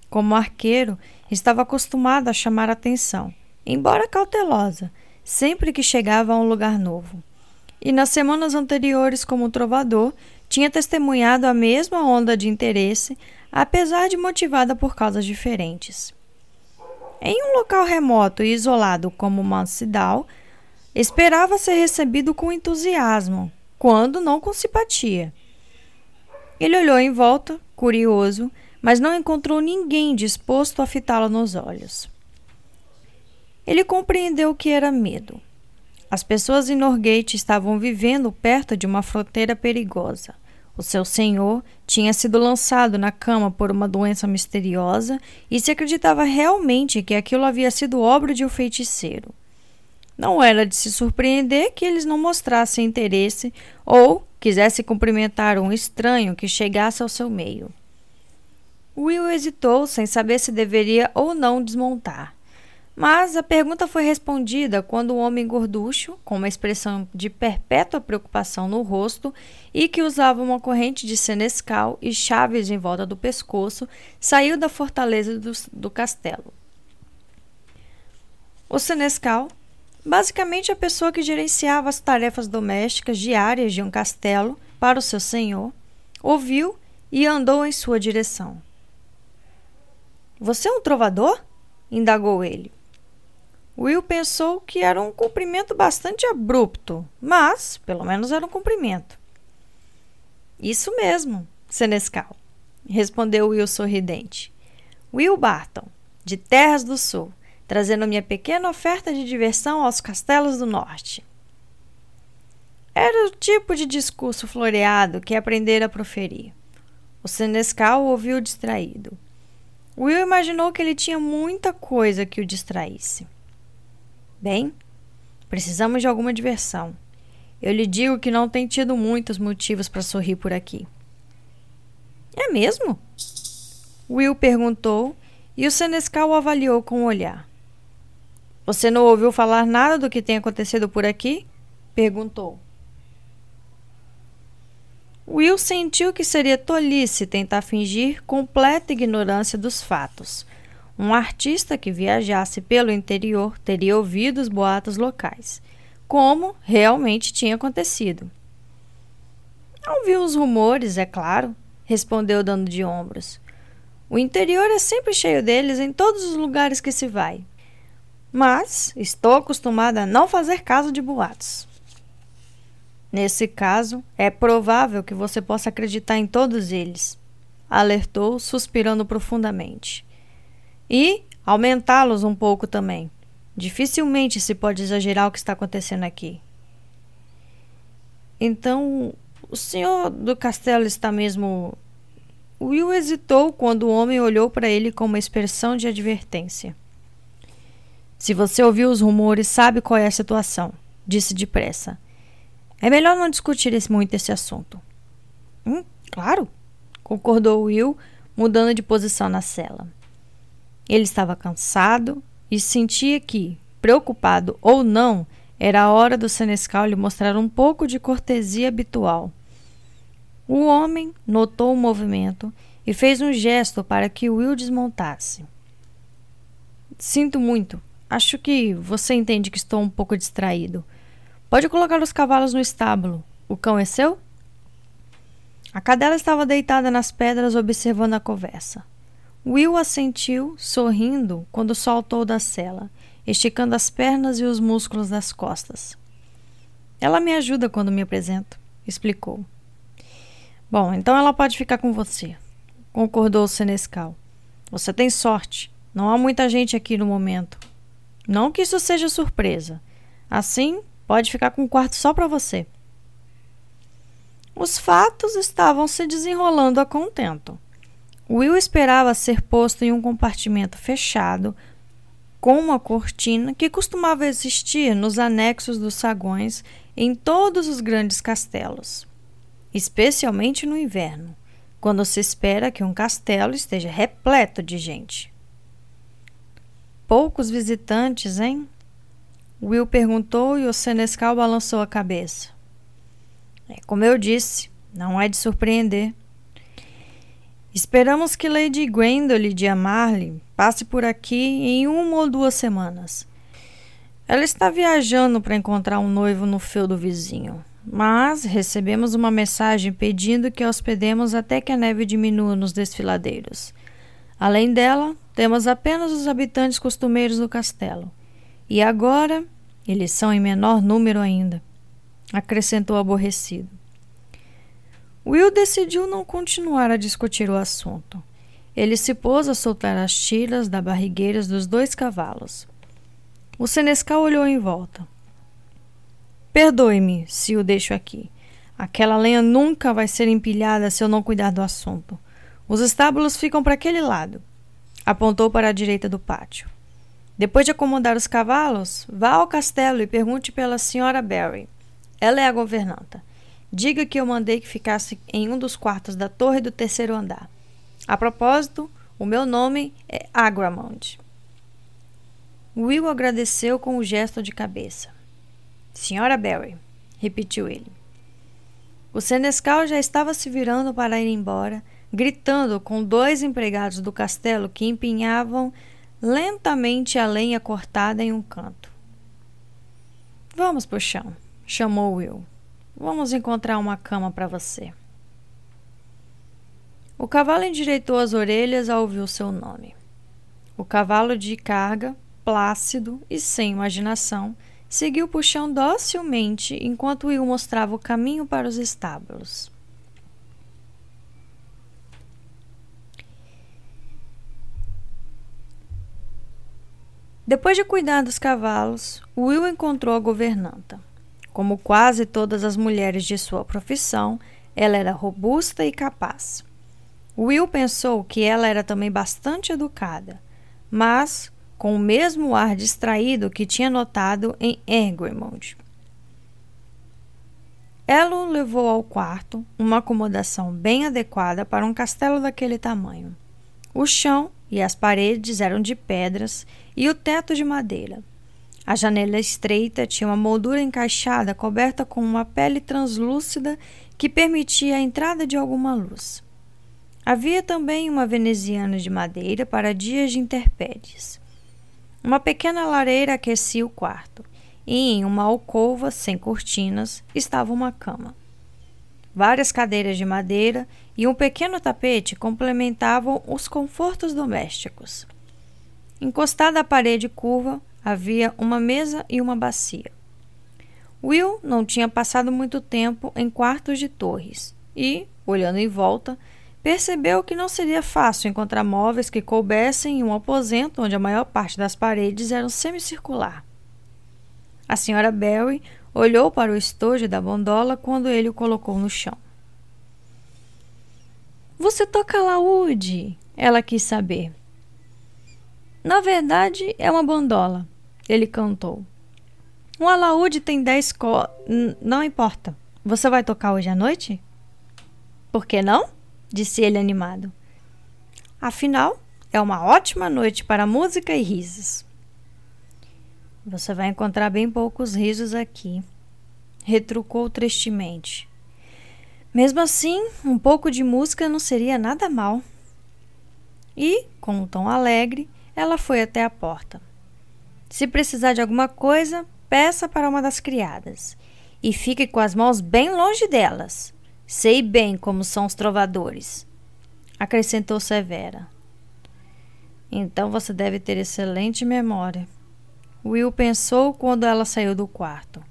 Como arqueiro, estava acostumado a chamar atenção, embora cautelosa sempre que chegava a um lugar novo. E nas semanas anteriores, como trovador, tinha testemunhado a mesma onda de interesse, apesar de motivada por causas diferentes. Em um local remoto e isolado como Mansidal, esperava ser recebido com entusiasmo, quando não com simpatia. Ele olhou em volta, curioso, mas não encontrou ninguém disposto a fitá-lo nos olhos. Ele compreendeu o que era medo. As pessoas em Norgate estavam vivendo perto de uma fronteira perigosa. O seu senhor tinha sido lançado na cama por uma doença misteriosa e se acreditava realmente que aquilo havia sido obra de um feiticeiro. Não era de se surpreender que eles não mostrassem interesse ou quisessem cumprimentar um estranho que chegasse ao seu meio. Will hesitou sem saber se deveria ou não desmontar. Mas a pergunta foi respondida quando o um homem gorducho, com uma expressão de perpétua preocupação no rosto e que usava uma corrente de senescal e chaves em volta do pescoço, saiu da fortaleza do, do castelo. O senescal, basicamente a pessoa que gerenciava as tarefas domésticas diárias de um castelo para o seu senhor, ouviu e andou em sua direção. Você é um trovador? indagou ele. Will pensou que era um cumprimento bastante abrupto, mas pelo menos era um cumprimento. Isso mesmo, Senescal, respondeu Will sorridente. Will Barton, de Terras do Sul, trazendo minha pequena oferta de diversão aos castelos do norte. Era o tipo de discurso floreado que aprendera a proferir. O Senescal ouviu distraído. Will imaginou que ele tinha muita coisa que o distraísse. Bem, precisamos de alguma diversão. Eu lhe digo que não tem tido muitos motivos para sorrir por aqui. É mesmo? Will perguntou e o Senescal o avaliou com um olhar. Você não ouviu falar nada do que tem acontecido por aqui? perguntou. Will sentiu que seria tolice tentar fingir completa ignorância dos fatos. Um artista que viajasse pelo interior teria ouvido os boatos locais, como realmente tinha acontecido. Ouviu os rumores, é claro, respondeu dando de ombros. O interior é sempre cheio deles em todos os lugares que se vai. Mas estou acostumada a não fazer caso de boatos. Nesse caso, é provável que você possa acreditar em todos eles, alertou, suspirando profundamente. E aumentá-los um pouco também. Dificilmente se pode exagerar o que está acontecendo aqui. Então, o senhor do castelo está mesmo. Will hesitou quando o homem olhou para ele com uma expressão de advertência. Se você ouviu os rumores, sabe qual é a situação, disse depressa. É melhor não discutir muito esse assunto. Hum, claro, concordou Will, mudando de posição na cela. Ele estava cansado e sentia que, preocupado ou não, era a hora do Senescal lhe mostrar um pouco de cortesia habitual. O homem notou o movimento e fez um gesto para que Will desmontasse. Sinto muito. Acho que você entende que estou um pouco distraído. Pode colocar os cavalos no estábulo. O cão é seu? A cadela estava deitada nas pedras observando a conversa. Will assentiu, sorrindo, quando saltou da cela, esticando as pernas e os músculos das costas. Ela me ajuda quando me apresento, explicou. Bom, então ela pode ficar com você, concordou o Senescal. Você tem sorte. Não há muita gente aqui no momento. Não que isso seja surpresa. Assim, Pode ficar com um quarto só para você. Os fatos estavam se desenrolando a contento. Will esperava ser posto em um compartimento fechado com uma cortina que costumava existir nos anexos dos sagões em todos os grandes castelos, especialmente no inverno, quando se espera que um castelo esteja repleto de gente. Poucos visitantes, hein? Will perguntou e o Senescal balançou a cabeça. É, como eu disse, não é de surpreender. Esperamos que Lady Gwendolen de Amarley passe por aqui em uma ou duas semanas. Ela está viajando para encontrar um noivo no feudo vizinho, mas recebemos uma mensagem pedindo que a hospedemos até que a neve diminua nos desfiladeiros. Além dela, temos apenas os habitantes costumeiros do castelo. E agora eles são em menor número ainda, acrescentou aborrecido. Will decidiu não continuar a discutir o assunto. Ele se pôs a soltar as tiras da barrigueiras dos dois cavalos. O Senescal olhou em volta. Perdoe-me se o deixo aqui. Aquela lenha nunca vai ser empilhada se eu não cuidar do assunto. Os estábulos ficam para aquele lado. Apontou para a direita do pátio. Depois de acomodar os cavalos, vá ao castelo e pergunte pela senhora Barry. Ela é a governanta. Diga que eu mandei que ficasse em um dos quartos da torre do terceiro andar. A propósito, o meu nome é Agramond. Will agradeceu com o um gesto de cabeça. Senhora Barry, repetiu ele. O senescal já estava se virando para ir embora, gritando com dois empregados do castelo que empenhavam lentamente a lenha cortada em um canto. Vamos pro chão, chamou Will. Vamos encontrar uma cama para você. O cavalo endireitou as orelhas ao ouvir o seu nome. O cavalo de carga, plácido e sem imaginação, seguiu o docilmente enquanto Will mostrava o caminho para os estábulos. Depois de cuidar dos cavalos, Will encontrou a governanta. Como quase todas as mulheres de sua profissão, ela era robusta e capaz. Will pensou que ela era também bastante educada, mas com o mesmo ar distraído que tinha notado em Egremont. Ela o levou ao quarto, uma acomodação bem adequada para um castelo daquele tamanho. O chão e as paredes eram de pedras e o teto de madeira. A janela estreita tinha uma moldura encaixada coberta com uma pele translúcida que permitia a entrada de alguma luz. Havia também uma veneziana de madeira para dias de intempéries. Uma pequena lareira aquecia o quarto, e em uma alcova sem cortinas estava uma cama. Várias cadeiras de madeira e um pequeno tapete complementavam os confortos domésticos. Encostada à parede curva, havia uma mesa e uma bacia. Will não tinha passado muito tempo em quartos de torres e, olhando em volta, percebeu que não seria fácil encontrar móveis que coubessem em um aposento onde a maior parte das paredes eram semicircular. A senhora Barry Olhou para o estojo da bondola quando ele o colocou no chão. Você toca laúde? Ela quis saber. Na verdade, é uma bandola, ele cantou. Um alaúde tem dez co... Não importa. Você vai tocar hoje à noite? Por que não? Disse ele animado. Afinal, é uma ótima noite para música e risos. Você vai encontrar bem poucos risos aqui, retrucou tristemente. Mesmo assim, um pouco de música não seria nada mal. E, com um tom alegre, ela foi até a porta. Se precisar de alguma coisa, peça para uma das criadas. E fique com as mãos bem longe delas. Sei bem como são os trovadores, acrescentou Severa. Então você deve ter excelente memória. Will pensou quando ela saiu do quarto.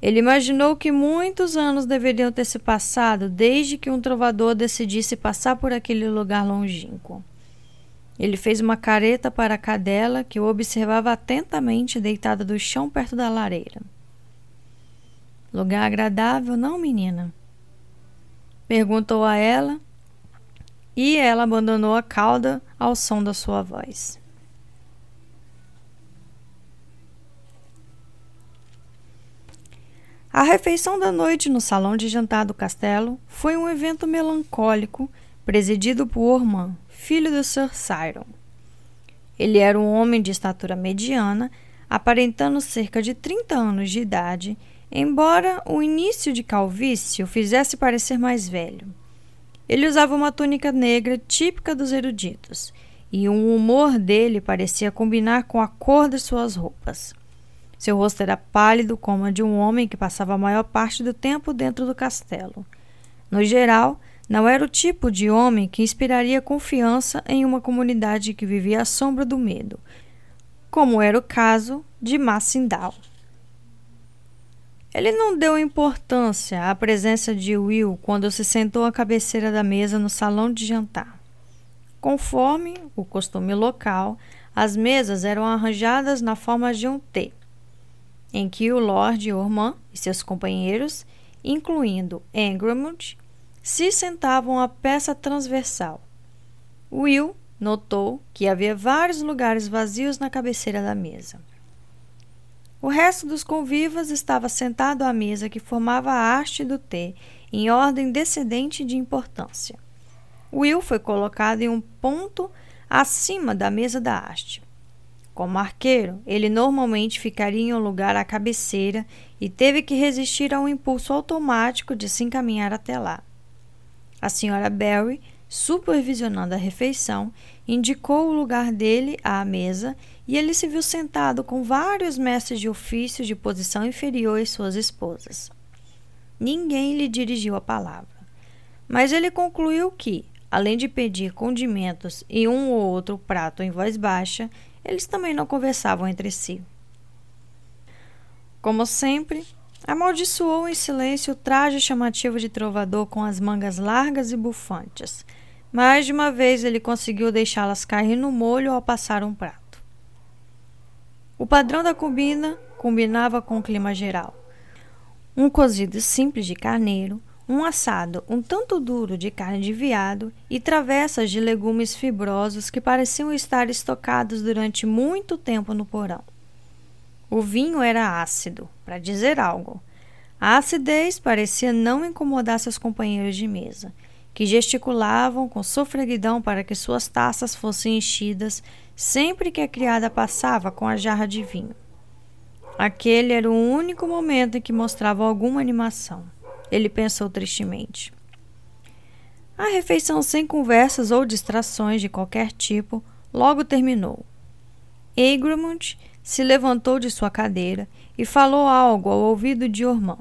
Ele imaginou que muitos anos deveriam ter se passado desde que um trovador decidisse passar por aquele lugar longínquo. Ele fez uma careta para a cadela que o observava atentamente deitada do chão perto da lareira. Lugar agradável, não, menina? Perguntou a ela, e ela abandonou a cauda ao som da sua voz. A refeição da noite no salão de jantar do castelo foi um evento melancólico presidido por Ormond, filho do Sir Cyron. Ele era um homem de estatura mediana, aparentando cerca de 30 anos de idade, embora o início de calvície o fizesse parecer mais velho. Ele usava uma túnica negra típica dos eruditos, e o humor dele parecia combinar com a cor de suas roupas. Seu rosto era pálido como a de um homem que passava a maior parte do tempo dentro do castelo. No geral, não era o tipo de homem que inspiraria confiança em uma comunidade que vivia à sombra do medo, como era o caso de Massindal. Ele não deu importância à presença de Will quando se sentou à cabeceira da mesa no salão de jantar. Conforme o costume local, as mesas eram arranjadas na forma de um T em que o Lord Ormond e seus companheiros, incluindo Engramont, se sentavam à peça transversal. Will notou que havia vários lugares vazios na cabeceira da mesa. O resto dos convivas estava sentado à mesa que formava a haste do T em ordem descendente de importância. Will foi colocado em um ponto acima da mesa da haste. Como arqueiro, ele normalmente ficaria em um lugar à cabeceira e teve que resistir ao impulso automático de se encaminhar até lá. A senhora Barry supervisionando a refeição, indicou o lugar dele à mesa e ele se viu sentado com vários mestres de ofício de posição inferior e suas esposas. Ninguém lhe dirigiu a palavra, mas ele concluiu que, além de pedir condimentos e um ou outro prato em voz baixa, eles também não conversavam entre si. Como sempre, amaldiçoou em silêncio o traje chamativo de trovador com as mangas largas e bufantes. Mais de uma vez ele conseguiu deixá-las cair no molho ao passar um prato. O padrão da combina combinava com o clima geral. Um cozido simples de carneiro, um assado um tanto duro de carne de veado e travessas de legumes fibrosos que pareciam estar estocados durante muito tempo no porão. O vinho era ácido, para dizer algo. A acidez parecia não incomodar seus companheiros de mesa, que gesticulavam com sofreguidão para que suas taças fossem enchidas sempre que a criada passava com a jarra de vinho. Aquele era o único momento em que mostrava alguma animação. Ele pensou tristemente. A refeição sem conversas ou distrações de qualquer tipo logo terminou. Egremont se levantou de sua cadeira e falou algo ao ouvido de Ormã.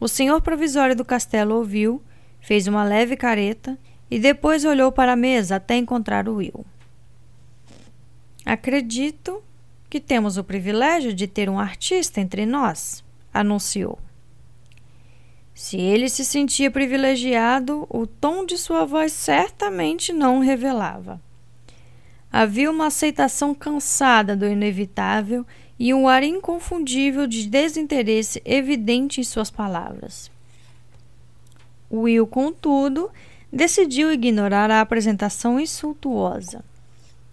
O senhor provisório do castelo ouviu, fez uma leve careta e depois olhou para a mesa até encontrar o Will. Acredito que temos o privilégio de ter um artista entre nós, anunciou. Se ele se sentia privilegiado, o tom de sua voz certamente não revelava. Havia uma aceitação cansada do inevitável e um ar inconfundível de desinteresse evidente em suas palavras. Will, contudo, decidiu ignorar a apresentação insultuosa.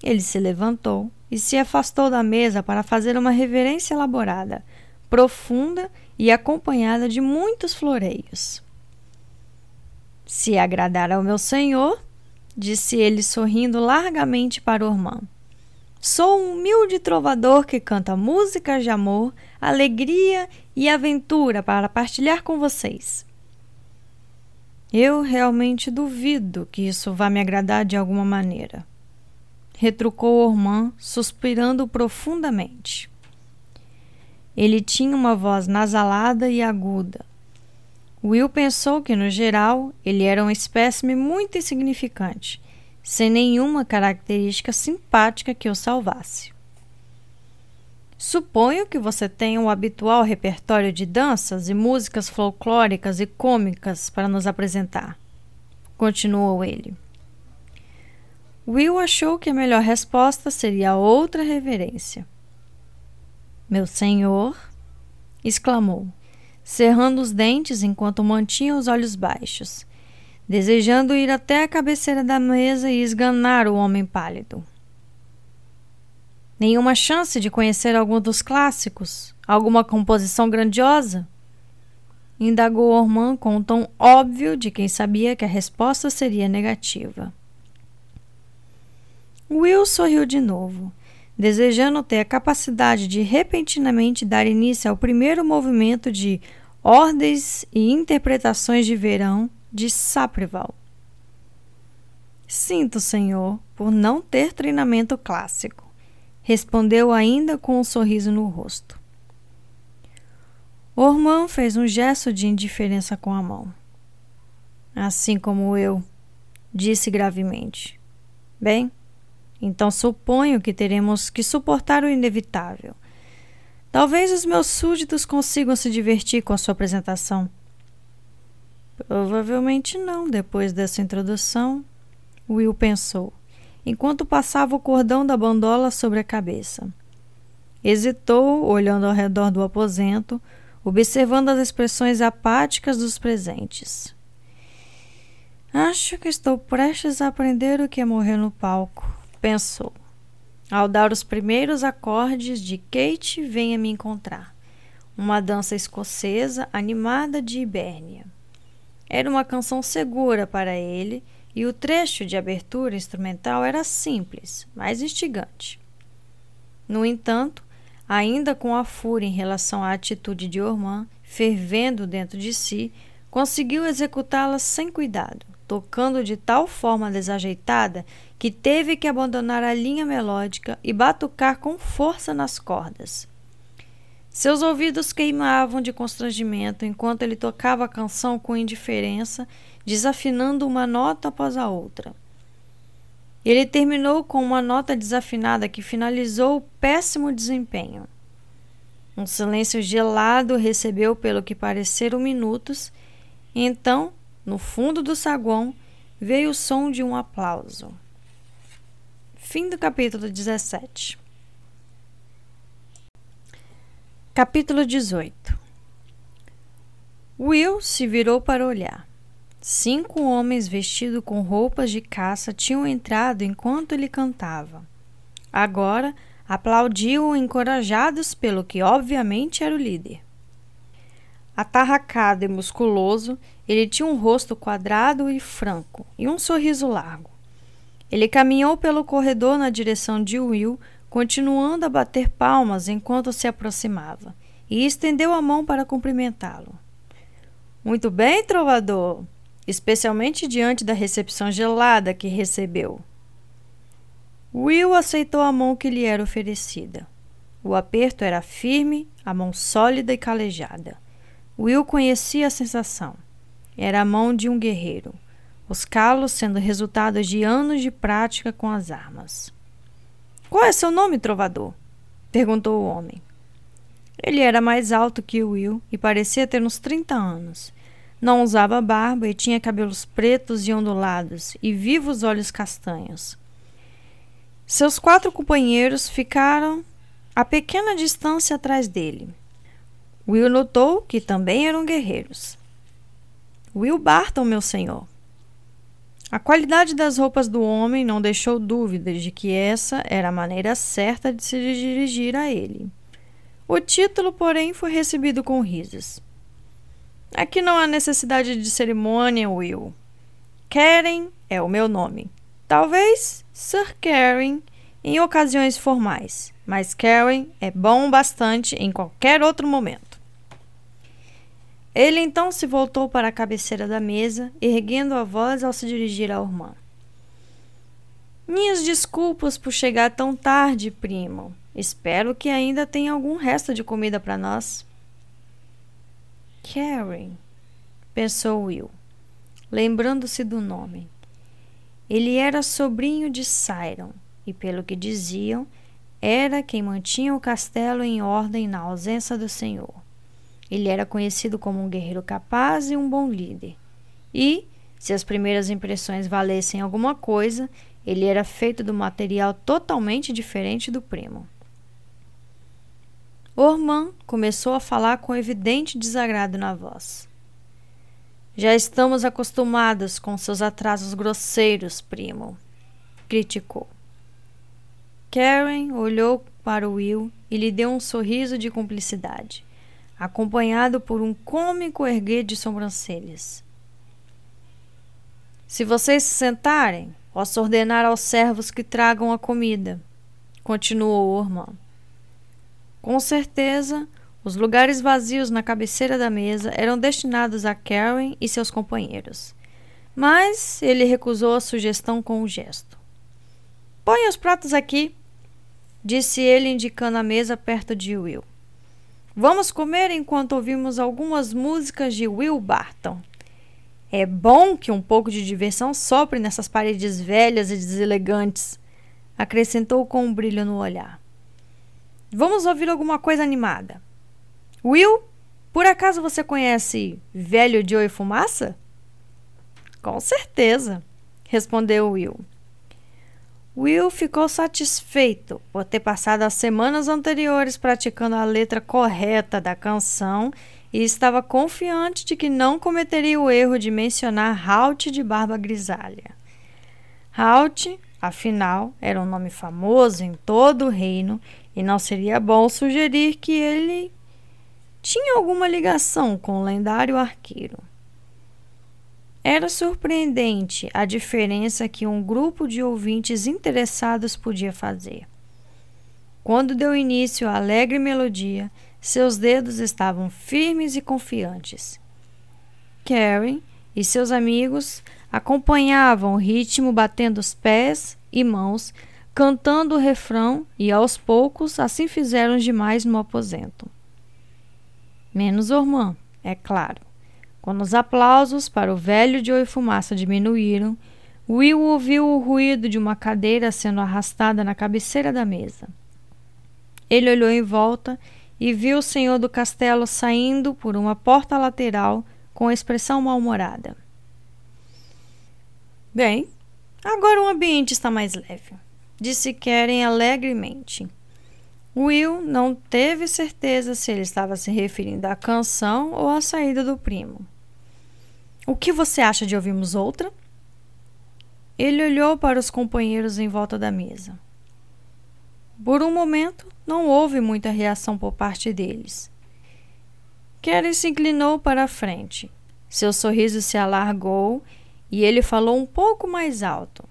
Ele se levantou e se afastou da mesa para fazer uma reverência elaborada, profunda e acompanhada de muitos floreios. Se agradar ao meu senhor, disse ele sorrindo largamente para Ormã. Sou um humilde trovador que canta músicas de amor, alegria e aventura para partilhar com vocês. Eu realmente duvido que isso vá me agradar de alguma maneira retrucou Ormã, suspirando profundamente. Ele tinha uma voz nasalada e aguda. Will pensou que, no geral, ele era um espécime muito insignificante, sem nenhuma característica simpática que o salvasse. Suponho que você tenha o habitual repertório de danças e músicas folclóricas e cômicas para nos apresentar, continuou ele. Will achou que a melhor resposta seria outra reverência. Meu senhor, exclamou, cerrando os dentes enquanto mantinha os olhos baixos, desejando ir até a cabeceira da mesa e esganar o homem pálido. Nenhuma chance de conhecer algum dos clássicos? Alguma composição grandiosa? Indagou Ormand com um tom óbvio de quem sabia que a resposta seria negativa. Will sorriu de novo, desejando ter a capacidade de repentinamente dar início ao primeiro movimento de Ordens e Interpretações de Verão de Saprival. Sinto, senhor, por não ter treinamento clássico, respondeu ainda com um sorriso no rosto. Ormã fez um gesto de indiferença com a mão. Assim como eu, disse gravemente. Bem, então suponho que teremos que suportar o inevitável. Talvez os meus súditos consigam se divertir com a sua apresentação. Provavelmente não, depois dessa introdução, Will pensou, enquanto passava o cordão da bandola sobre a cabeça. Hesitou, olhando ao redor do aposento, observando as expressões apáticas dos presentes. Acho que estou prestes a aprender o que é morrer no palco pensou. Ao dar os primeiros acordes de Kate Venha Me Encontrar, uma dança escocesa animada de Ibérnia. Era uma canção segura para ele e o trecho de abertura instrumental era simples, mas instigante. No entanto, ainda com a fúria em relação à atitude de Ormand fervendo dentro de si, conseguiu executá-la sem cuidado tocando de tal forma desajeitada que teve que abandonar a linha melódica e batucar com força nas cordas. Seus ouvidos queimavam de constrangimento enquanto ele tocava a canção com indiferença, desafinando uma nota após a outra. Ele terminou com uma nota desafinada que finalizou o péssimo desempenho. Um silêncio gelado recebeu pelo que pareceram minutos, então, no fundo do saguão, veio o som de um aplauso. Fim do capítulo 17. Capítulo 18 Will se virou para olhar. Cinco homens vestidos com roupas de caça tinham entrado enquanto ele cantava. Agora aplaudiam encorajados pelo que obviamente era o líder. Atarracado e musculoso, ele tinha um rosto quadrado e franco e um sorriso largo. Ele caminhou pelo corredor na direção de Will, continuando a bater palmas enquanto se aproximava, e estendeu a mão para cumprimentá-lo. Muito bem, trovador, especialmente diante da recepção gelada que recebeu. Will aceitou a mão que lhe era oferecida. O aperto era firme, a mão sólida e calejada. Will conhecia a sensação. Era a mão de um guerreiro os calos sendo resultado de anos de prática com as armas. Qual é seu nome, trovador? perguntou o homem. Ele era mais alto que Will e parecia ter uns 30 anos. Não usava barba e tinha cabelos pretos e ondulados e vivos olhos castanhos. Seus quatro companheiros ficaram a pequena distância atrás dele. Will notou que também eram guerreiros. Will Barton, meu senhor, a qualidade das roupas do homem não deixou dúvidas de que essa era a maneira certa de se dirigir a ele. O título, porém, foi recebido com risos. Aqui não há necessidade de cerimônia, Will. Karen é o meu nome. Talvez Sir Karen em ocasiões formais, mas Karen é bom bastante em qualquer outro momento. Ele então se voltou para a cabeceira da mesa, erguendo a voz ao se dirigir à irmã. Minhas desculpas por chegar tão tarde, primo. Espero que ainda tenha algum resto de comida para nós. Karen, pensou Will, lembrando-se do nome. Ele era sobrinho de Siron e, pelo que diziam, era quem mantinha o castelo em ordem na ausência do senhor. Ele era conhecido como um guerreiro capaz e um bom líder. E, se as primeiras impressões valessem alguma coisa, ele era feito um material totalmente diferente do primo. Orman começou a falar com evidente desagrado na voz. Já estamos acostumados com seus atrasos grosseiros, primo, criticou. Karen olhou para Will e lhe deu um sorriso de cumplicidade acompanhado por um cômico erguer de sobrancelhas. Se vocês se sentarem, posso ordenar aos servos que tragam a comida, continuou Ormã. Com certeza, os lugares vazios na cabeceira da mesa eram destinados a Karen e seus companheiros. Mas ele recusou a sugestão com um gesto. Põe os pratos aqui, disse ele, indicando a mesa perto de Will. Vamos comer enquanto ouvimos algumas músicas de Will Barton. É bom que um pouco de diversão sopre nessas paredes velhas e deselegantes, acrescentou com um brilho no olhar. Vamos ouvir alguma coisa animada. Will, por acaso você conhece Velho Joe Fumaça? Com certeza, respondeu Will. Will ficou satisfeito por ter passado as semanas anteriores praticando a letra correta da canção e estava confiante de que não cometeria o erro de mencionar Halt de Barba Grisalha. Halt, afinal, era um nome famoso em todo o reino e não seria bom sugerir que ele tinha alguma ligação com o lendário arqueiro. Era surpreendente a diferença que um grupo de ouvintes interessados podia fazer. Quando deu início à alegre melodia, seus dedos estavam firmes e confiantes. Karen e seus amigos acompanhavam o ritmo batendo os pés e mãos, cantando o refrão e aos poucos assim fizeram demais no aposento. Menos Ormã, é claro. Quando os aplausos para o velho de Oi Fumaça diminuíram, Will ouviu o ruído de uma cadeira sendo arrastada na cabeceira da mesa. Ele olhou em volta e viu o senhor do castelo saindo por uma porta lateral com expressão mal-humorada. Bem, agora o ambiente está mais leve, disse Karen alegremente. Will não teve certeza se ele estava se referindo à canção ou à saída do primo. O que você acha de ouvirmos outra? Ele olhou para os companheiros em volta da mesa. Por um momento, não houve muita reação por parte deles. Karen se inclinou para a frente. Seu sorriso se alargou e ele falou um pouco mais alto.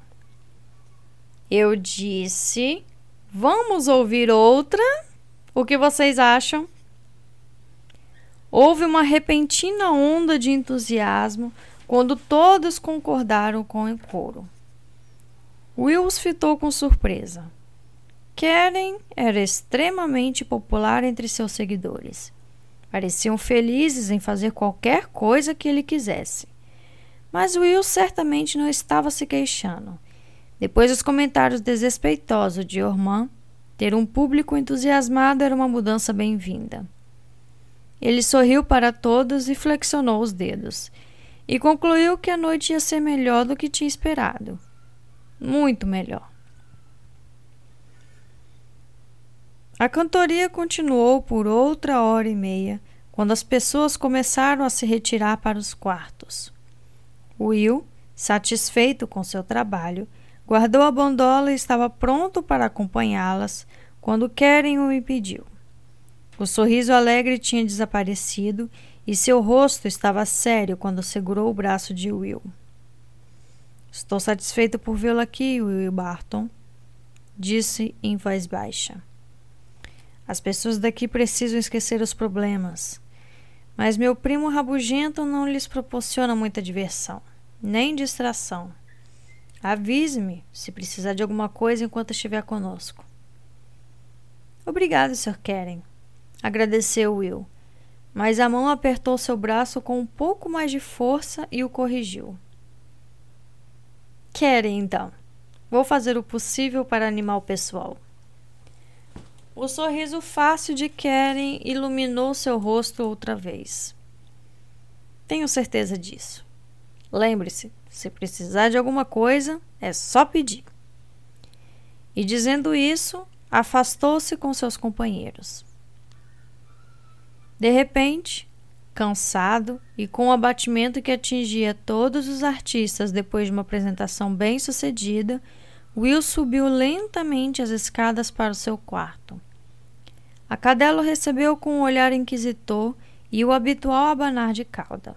Eu disse: Vamos ouvir outra? O que vocês acham? Houve uma repentina onda de entusiasmo quando todos concordaram com o coro. Will os fitou com surpresa. Karen era extremamente popular entre seus seguidores. Pareciam felizes em fazer qualquer coisa que ele quisesse. Mas Will certamente não estava se queixando. Depois dos comentários desrespeitosos de Orman, ter um público entusiasmado era uma mudança bem-vinda. Ele sorriu para todos e flexionou os dedos, e concluiu que a noite ia ser melhor do que tinha esperado muito melhor. A cantoria continuou por outra hora e meia, quando as pessoas começaram a se retirar para os quartos. Will, satisfeito com seu trabalho, guardou a bandola e estava pronto para acompanhá-las quando Karen o impediu. O sorriso alegre tinha desaparecido e seu rosto estava sério quando segurou o braço de Will. Estou satisfeito por vê-lo aqui, Will Barton, disse em voz baixa. As pessoas daqui precisam esquecer os problemas. Mas meu primo rabugento não lhes proporciona muita diversão, nem distração. Avise-me se precisar de alguma coisa enquanto estiver conosco. Obrigado, Sr. Keren, agradeceu Will, mas a mão apertou seu braço com um pouco mais de força e o corrigiu. Querem então. Vou fazer o possível para animar o pessoal. O sorriso fácil de Karen iluminou seu rosto outra vez. Tenho certeza disso. Lembre-se, se precisar de alguma coisa, é só pedir. E dizendo isso, afastou-se com seus companheiros. De repente, Cansado e com o abatimento que atingia todos os artistas depois de uma apresentação bem sucedida, Will subiu lentamente as escadas para o seu quarto. A cadela o recebeu com um olhar inquisitor e o habitual abanar de cauda.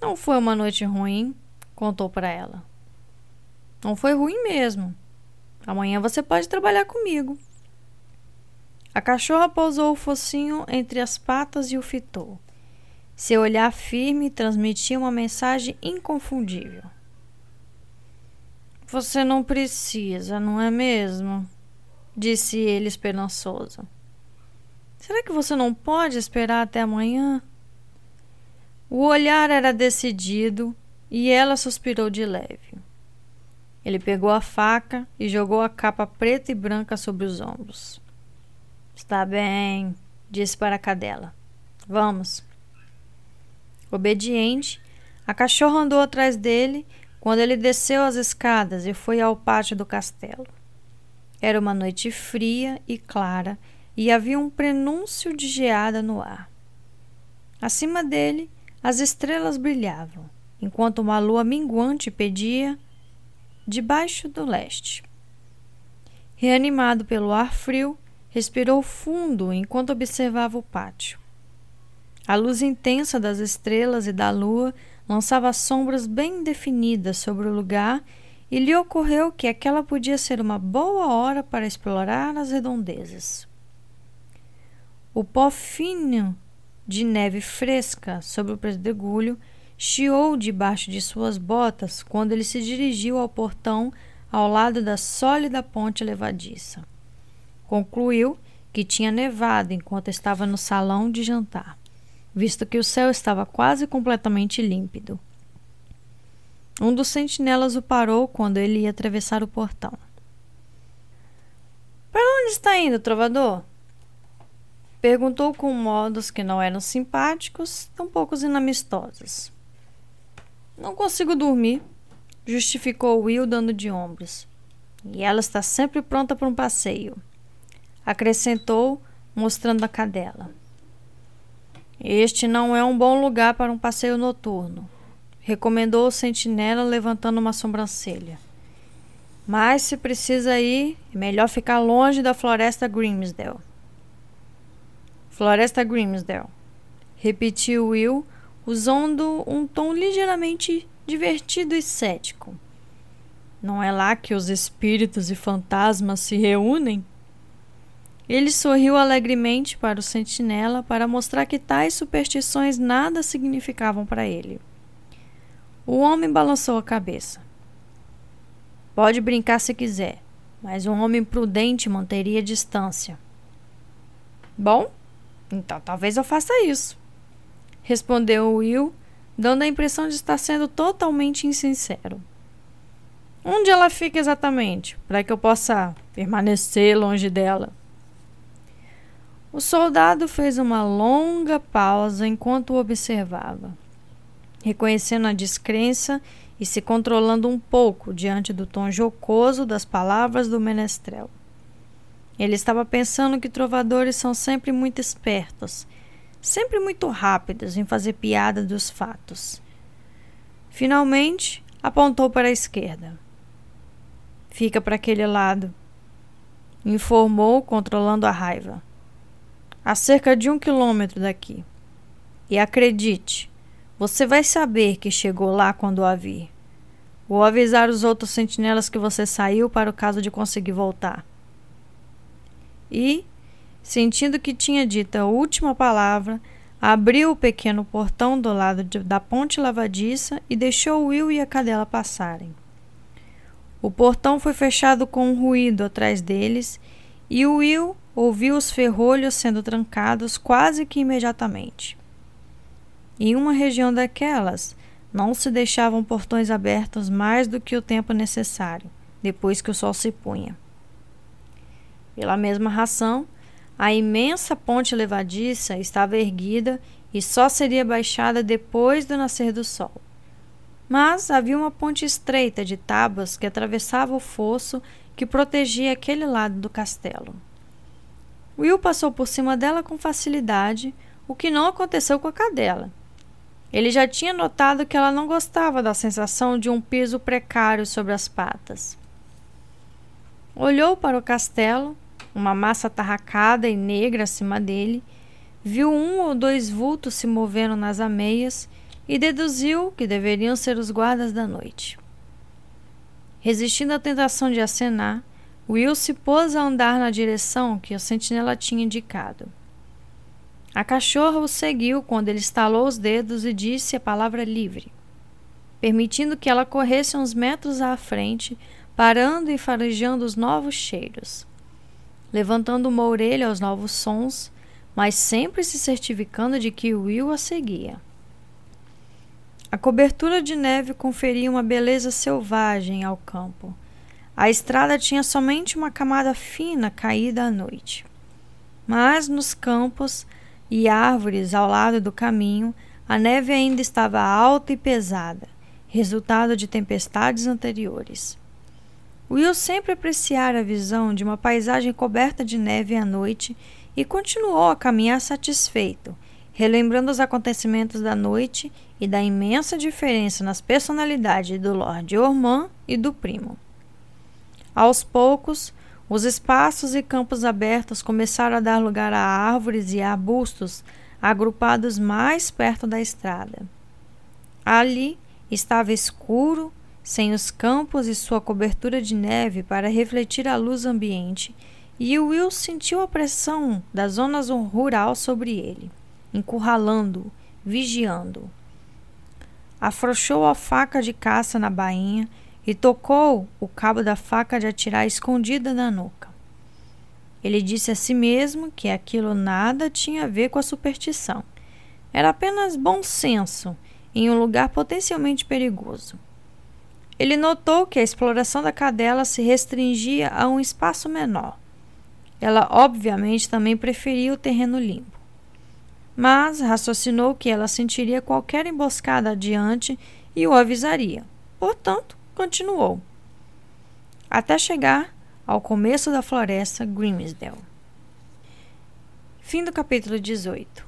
Não foi uma noite ruim, contou para ela. Não foi ruim mesmo. Amanhã você pode trabalhar comigo. A cachorra pousou o focinho entre as patas e o fitou. Seu olhar firme transmitia uma mensagem inconfundível. Você não precisa, não é mesmo? Disse ele esperançoso. Será que você não pode esperar até amanhã? O olhar era decidido e ela suspirou de leve. Ele pegou a faca e jogou a capa preta e branca sobre os ombros. Está bem, disse para a cadela. Vamos. Obediente, a cachorra andou atrás dele quando ele desceu as escadas e foi ao pátio do castelo. Era uma noite fria e clara e havia um prenúncio de geada no ar. Acima dele, as estrelas brilhavam, enquanto uma lua minguante pedia debaixo do leste. Reanimado pelo ar frio, Respirou fundo enquanto observava o pátio. A luz intensa das estrelas e da lua lançava sombras bem definidas sobre o lugar e lhe ocorreu que aquela podia ser uma boa hora para explorar as redondezas. O pó fino de neve fresca sobre o pedregulho chiou debaixo de suas botas quando ele se dirigiu ao portão ao lado da sólida ponte levadiça. Concluiu que tinha nevado enquanto estava no salão de jantar, visto que o céu estava quase completamente límpido. Um dos sentinelas o parou quando ele ia atravessar o portão. Para onde está indo, trovador? Perguntou com modos que não eram simpáticos, tampouco inamistosos. Não consigo dormir, justificou Will dando de ombros. E ela está sempre pronta para um passeio. Acrescentou, mostrando a cadela. Este não é um bom lugar para um passeio noturno, recomendou o sentinela levantando uma sobrancelha. Mas se precisa ir, é melhor ficar longe da floresta Grimsdale. Floresta Grimsdale, repetiu Will, usando um tom ligeiramente divertido e cético. Não é lá que os espíritos e fantasmas se reúnem? Ele sorriu alegremente para o sentinela para mostrar que tais superstições nada significavam para ele. O homem balançou a cabeça. Pode brincar se quiser, mas um homem prudente manteria distância. Bom, então talvez eu faça isso respondeu Will, dando a impressão de estar sendo totalmente insincero. Onde ela fica exatamente, para que eu possa permanecer longe dela? O soldado fez uma longa pausa enquanto o observava, reconhecendo a descrença e se controlando um pouco diante do tom jocoso das palavras do menestrel. Ele estava pensando que trovadores são sempre muito espertos sempre muito rápidas em fazer piada dos fatos. Finalmente, apontou para a esquerda. Fica para aquele lado, informou, controlando a raiva. A cerca de um quilômetro daqui. E acredite, você vai saber que chegou lá quando a vir. Vou avisar os outros sentinelas que você saiu para o caso de conseguir voltar. E Sentindo que tinha dito a última palavra, abriu o pequeno portão do lado de, da ponte lavadiça e deixou Will e a cadela passarem. O portão foi fechado com um ruído atrás deles e Will ouviu os ferrolhos sendo trancados quase que imediatamente. Em uma região daquelas, não se deixavam portões abertos mais do que o tempo necessário, depois que o sol se punha. Pela mesma razão, a imensa ponte levadiça estava erguida e só seria baixada depois do nascer do sol. Mas havia uma ponte estreita de tábuas que atravessava o fosso que protegia aquele lado do castelo. Will passou por cima dela com facilidade, o que não aconteceu com a cadela. Ele já tinha notado que ela não gostava da sensação de um piso precário sobre as patas. Olhou para o castelo uma massa atarracada e negra acima dele, viu um ou dois vultos se movendo nas ameias e deduziu que deveriam ser os guardas da noite. Resistindo à tentação de acenar, Will se pôs a andar na direção que o sentinela tinha indicado. A cachorra o seguiu quando ele estalou os dedos e disse a palavra livre, permitindo que ela corresse uns metros à frente, parando e farejando os novos cheiros levantando uma orelha aos novos sons, mas sempre se certificando de que Will a seguia. A cobertura de neve conferia uma beleza selvagem ao campo. A estrada tinha somente uma camada fina caída à noite. Mas nos campos e árvores ao lado do caminho, a neve ainda estava alta e pesada, resultado de tempestades anteriores. Will sempre apreciara a visão de uma paisagem coberta de neve à noite e continuou a caminhar satisfeito, relembrando os acontecimentos da noite e da imensa diferença nas personalidades do Lord Ormond e do primo. Aos poucos, os espaços e campos abertos começaram a dar lugar a árvores e arbustos agrupados mais perto da estrada. Ali estava escuro sem os campos e sua cobertura de neve para refletir a luz ambiente, e Will sentiu a pressão da zona rural sobre ele, encurralando-o, vigiando-o. afrouxou a faca de caça na bainha e tocou o cabo da faca de atirar escondida na nuca. Ele disse a si mesmo que aquilo nada tinha a ver com a superstição. Era apenas bom senso em um lugar potencialmente perigoso. Ele notou que a exploração da cadela se restringia a um espaço menor. Ela, obviamente, também preferia o terreno limpo. Mas raciocinou que ela sentiria qualquer emboscada adiante e o avisaria. Portanto, continuou. Até chegar ao começo da floresta Grimsdale. Fim do capítulo 18.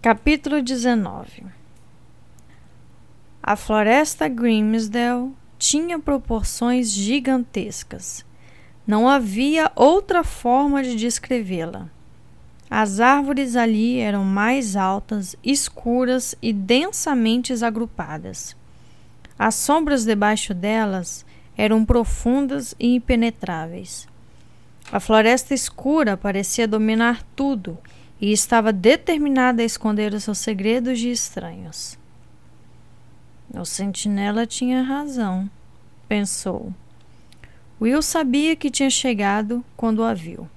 Capítulo 19 A floresta Grimsdale tinha proporções gigantescas. Não havia outra forma de descrevê-la. As árvores ali eram mais altas, escuras e densamente agrupadas. As sombras debaixo delas eram profundas e impenetráveis. A floresta escura parecia dominar tudo e estava determinada a esconder os seus segredos de estranhos. O sentinela tinha razão, pensou. Will sabia que tinha chegado quando a viu.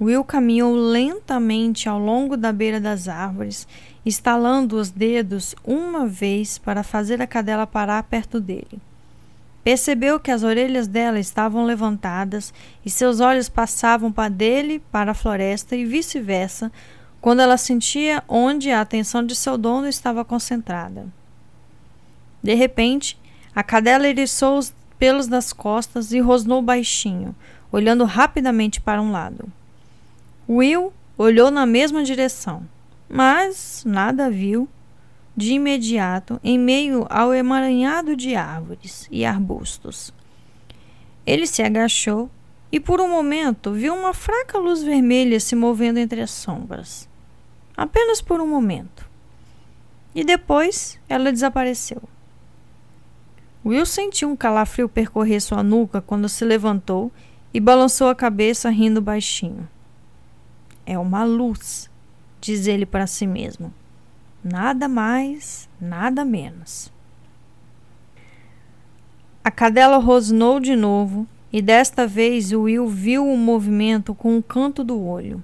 Will caminhou lentamente ao longo da beira das árvores, estalando os dedos uma vez para fazer a cadela parar perto dele. Percebeu que as orelhas dela estavam levantadas e seus olhos passavam para dele para a floresta e vice-versa, quando ela sentia onde a atenção de seu dono estava concentrada. De repente, a cadela eriçou os pelos das costas e rosnou baixinho, olhando rapidamente para um lado. Will olhou na mesma direção, mas nada viu de imediato em meio ao emaranhado de árvores e arbustos. Ele se agachou e por um momento viu uma fraca luz vermelha se movendo entre as sombras. Apenas por um momento. E depois ela desapareceu. Will sentiu um calafrio percorrer sua nuca quando se levantou e balançou a cabeça rindo baixinho. É uma luz, diz ele para si mesmo. Nada mais, nada menos. A cadela rosnou de novo e desta vez Will viu o movimento com o canto do olho.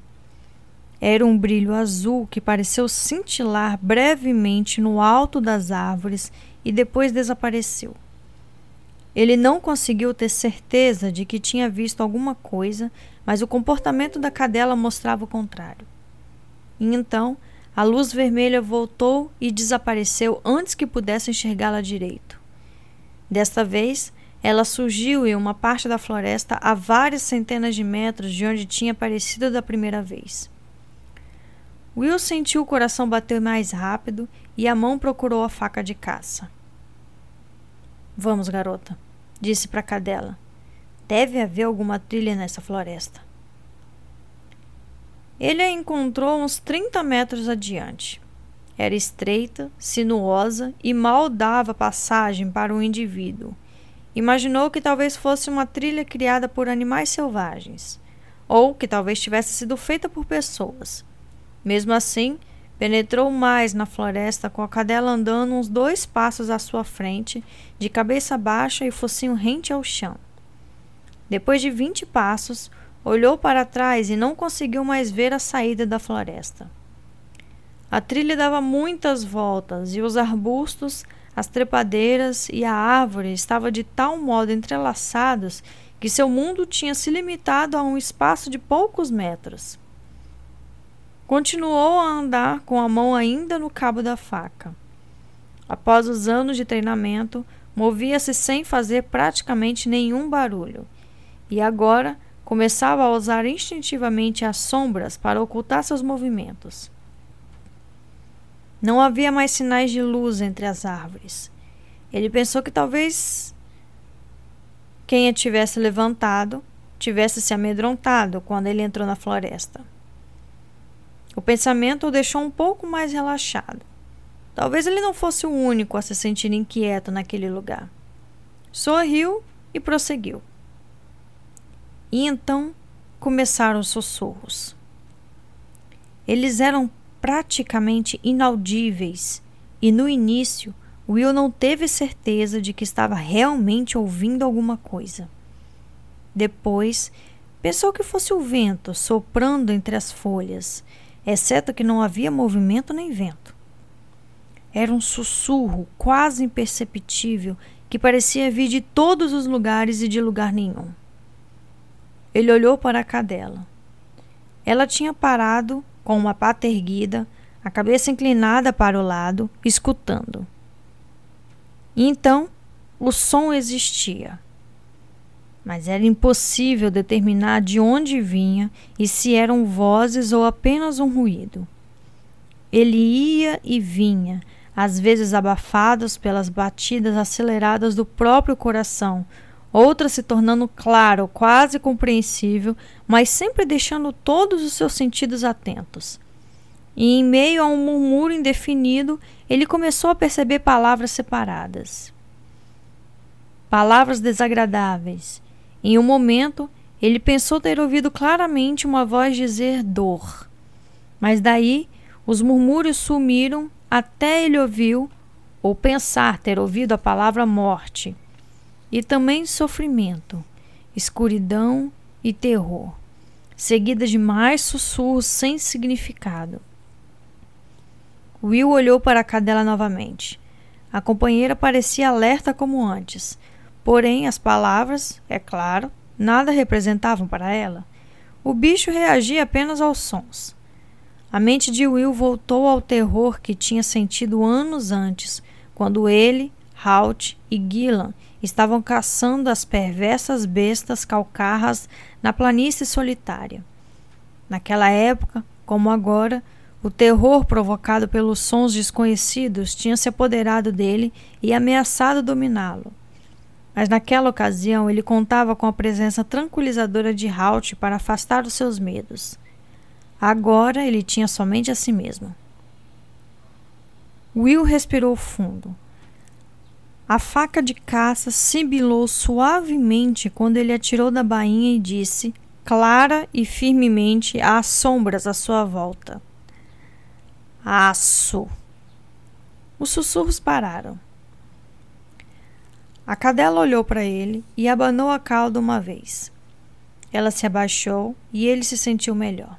Era um brilho azul que pareceu cintilar brevemente no alto das árvores e depois desapareceu. Ele não conseguiu ter certeza de que tinha visto alguma coisa, mas o comportamento da cadela mostrava o contrário. E então a luz vermelha voltou e desapareceu antes que pudesse enxergá-la direito. Desta vez, ela surgiu em uma parte da floresta a várias centenas de metros de onde tinha aparecido da primeira vez. Will sentiu o coração bater mais rápido e a mão procurou a faca de caça. Vamos, garota, disse para a cadela. Deve haver alguma trilha nessa floresta. Ele a encontrou uns 30 metros adiante. Era estreita, sinuosa e mal dava passagem para um indivíduo. Imaginou que talvez fosse uma trilha criada por animais selvagens, ou que talvez tivesse sido feita por pessoas. Mesmo assim, penetrou mais na floresta com a cadela andando uns dois passos à sua frente, de cabeça baixa e focinho rente ao chão. Depois de vinte passos, Olhou para trás e não conseguiu mais ver a saída da floresta. A trilha dava muitas voltas e os arbustos, as trepadeiras e a árvore estavam de tal modo entrelaçados que seu mundo tinha se limitado a um espaço de poucos metros. Continuou a andar com a mão ainda no cabo da faca. Após os anos de treinamento, movia-se sem fazer praticamente nenhum barulho. E agora Começava a usar instintivamente as sombras para ocultar seus movimentos. Não havia mais sinais de luz entre as árvores. Ele pensou que talvez quem a tivesse levantado tivesse se amedrontado quando ele entrou na floresta. O pensamento o deixou um pouco mais relaxado. Talvez ele não fosse o único a se sentir inquieto naquele lugar. Sorriu e prosseguiu. E então começaram os sussurros. Eles eram praticamente inaudíveis, e no início Will não teve certeza de que estava realmente ouvindo alguma coisa. Depois, pensou que fosse o vento soprando entre as folhas, exceto que não havia movimento nem vento. Era um sussurro quase imperceptível que parecia vir de todos os lugares e de lugar nenhum. Ele olhou para a cadela. Ela tinha parado, com uma pata erguida, a cabeça inclinada para o lado, escutando. Então, o som existia. Mas era impossível determinar de onde vinha e se eram vozes ou apenas um ruído. Ele ia e vinha, às vezes abafados pelas batidas aceleradas do próprio coração, outras se tornando claro, quase compreensível, mas sempre deixando todos os seus sentidos atentos. E em meio a um murmúrio indefinido, ele começou a perceber palavras separadas. Palavras desagradáveis. Em um momento, ele pensou ter ouvido claramente uma voz dizer dor. Mas daí, os murmúrios sumiram até ele ouviu ou pensar ter ouvido a palavra morte, e também sofrimento, escuridão e terror, seguida de mais sussurros sem significado. Will olhou para a cadela novamente. A companheira parecia alerta como antes, porém as palavras, é claro, nada representavam para ela. O bicho reagia apenas aos sons. A mente de Will voltou ao terror que tinha sentido anos antes, quando ele, Halt e Gillan estavam caçando as perversas bestas calcarras na planície solitária. Naquela época, como agora, o terror provocado pelos sons desconhecidos tinha se apoderado dele e ameaçado dominá-lo. Mas naquela ocasião ele contava com a presença tranquilizadora de Halt para afastar os seus medos. Agora ele tinha somente a si mesmo. Will respirou fundo. A faca de caça sibilou suavemente quando ele atirou da bainha e disse, clara e firmemente, às sombras à sua volta: Aço! Os sussurros pararam. A cadela olhou para ele e abanou a cauda uma vez. Ela se abaixou e ele se sentiu melhor.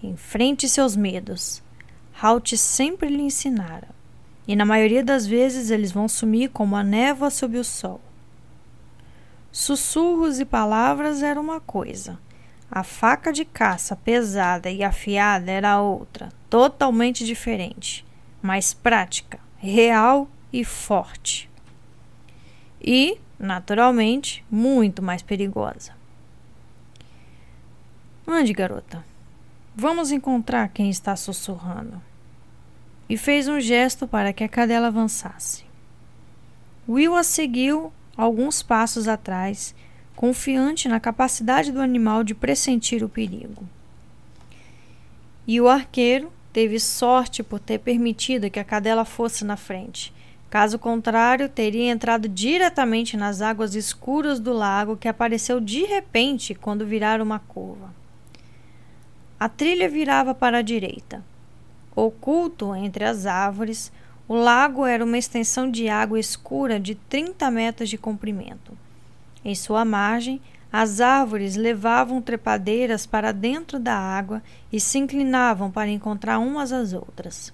Enfrente seus medos. Halt sempre lhe ensinara. E na maioria das vezes eles vão sumir como a névoa sob o sol. Sussurros e palavras eram uma coisa. A faca de caça pesada e afiada era outra, totalmente diferente, mais prática, real e forte. E, naturalmente, muito mais perigosa. Ande, garota. Vamos encontrar quem está sussurrando. E fez um gesto para que a cadela avançasse. Will a seguiu alguns passos atrás, confiante na capacidade do animal de pressentir o perigo. E o arqueiro teve sorte por ter permitido que a cadela fosse na frente. Caso contrário, teria entrado diretamente nas águas escuras do lago que apareceu de repente quando viraram uma curva. A trilha virava para a direita. Oculto entre as árvores, o lago era uma extensão de água escura de 30 metros de comprimento. Em sua margem, as árvores levavam trepadeiras para dentro da água e se inclinavam para encontrar umas às outras.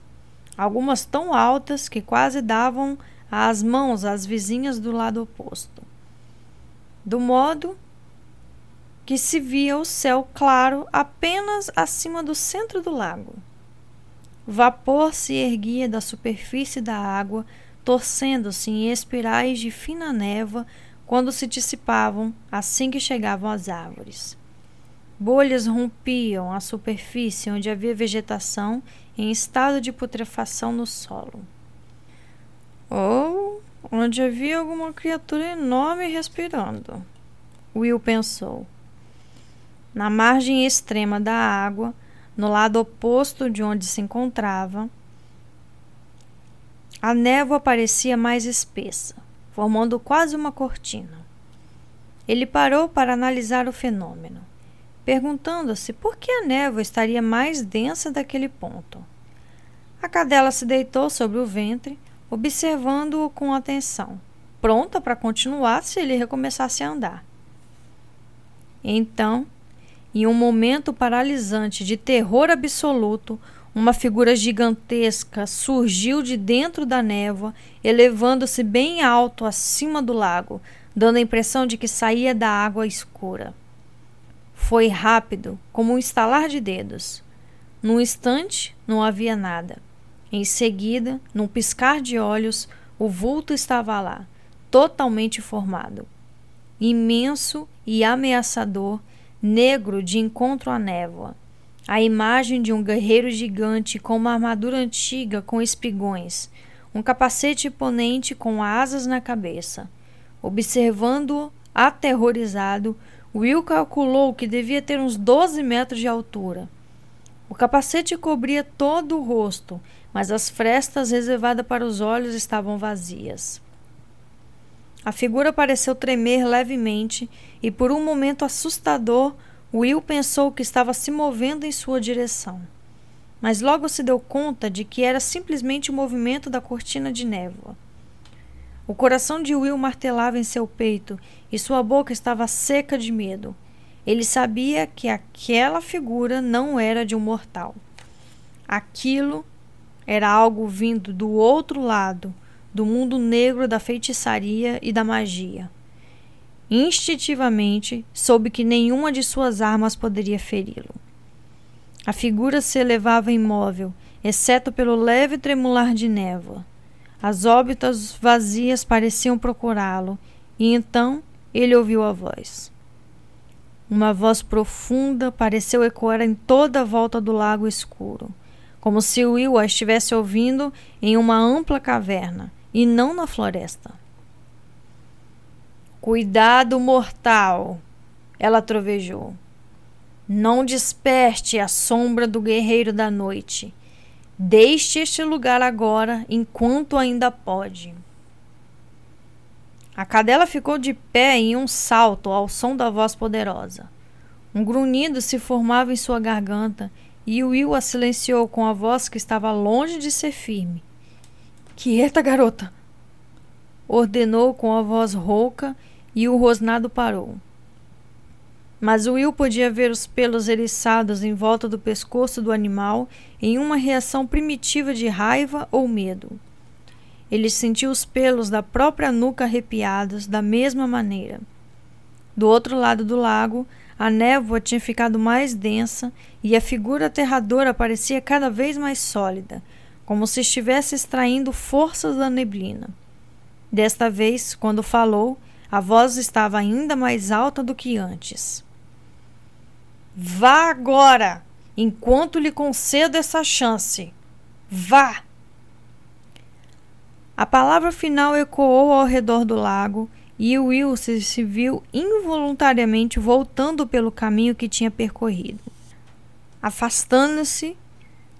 Algumas tão altas que quase davam as mãos às vizinhas do lado oposto. Do modo que se via o céu claro apenas acima do centro do lago. Vapor se erguia da superfície da água, torcendo-se em espirais de fina névoa quando se dissipavam assim que chegavam às árvores. Bolhas rompiam a superfície onde havia vegetação em estado de putrefação no solo. Ou onde havia alguma criatura enorme respirando. Will pensou. Na margem extrema da água, no lado oposto de onde se encontrava, a névoa parecia mais espessa, formando quase uma cortina. Ele parou para analisar o fenômeno. perguntando-se por que a névoa estaria mais densa daquele ponto. A cadela se deitou sobre o ventre, observando-o com atenção, pronta para continuar se ele recomeçasse a andar. Então, em um momento paralisante de terror absoluto, uma figura gigantesca surgiu de dentro da névoa, elevando-se bem alto acima do lago, dando a impressão de que saía da água escura. Foi rápido, como um estalar de dedos. Num instante, não havia nada. Em seguida, num piscar de olhos, o vulto estava lá, totalmente formado. Imenso e ameaçador, negro de encontro à névoa a imagem de um guerreiro gigante com uma armadura antiga com espigões, um capacete imponente com asas na cabeça. Observando-o, aterrorizado, Will calculou que devia ter uns 12 metros de altura. O capacete cobria todo o rosto, mas as frestas reservadas para os olhos estavam vazias. A figura pareceu tremer levemente e, por um momento assustador, Will pensou que estava se movendo em sua direção, mas logo se deu conta de que era simplesmente o movimento da cortina de névoa. O coração de Will martelava em seu peito e sua boca estava seca de medo. Ele sabia que aquela figura não era de um mortal. Aquilo era algo vindo do outro lado, do mundo negro da feitiçaria e da magia. Instintivamente, soube que nenhuma de suas armas poderia feri-lo. A figura se elevava imóvel, exceto pelo leve tremular de névoa. As órbitas vazias pareciam procurá-lo, e então ele ouviu a voz. Uma voz profunda pareceu ecoar em toda a volta do lago escuro, como se Will a estivesse ouvindo em uma ampla caverna e não na floresta. Cuidado mortal! Ela trovejou. Não desperte a sombra do guerreiro da noite. Deixe este lugar agora, enquanto ainda pode. A cadela ficou de pé em um salto ao som da voz poderosa. Um grunhido se formava em sua garganta e Will a silenciou com a voz que estava longe de ser firme. Quieta, garota! Ordenou com a voz rouca e o rosnado parou. Mas Will podia ver os pelos eriçados em volta do pescoço do animal em uma reação primitiva de raiva ou medo. Ele sentiu os pelos da própria nuca arrepiados da mesma maneira. Do outro lado do lago, a névoa tinha ficado mais densa e a figura aterradora parecia cada vez mais sólida, como se estivesse extraindo forças da neblina. Desta vez, quando falou, a voz estava ainda mais alta do que antes. Vá agora, enquanto lhe concedo essa chance. Vá! A palavra final ecoou ao redor do lago e Will se viu involuntariamente voltando pelo caminho que tinha percorrido, afastando-se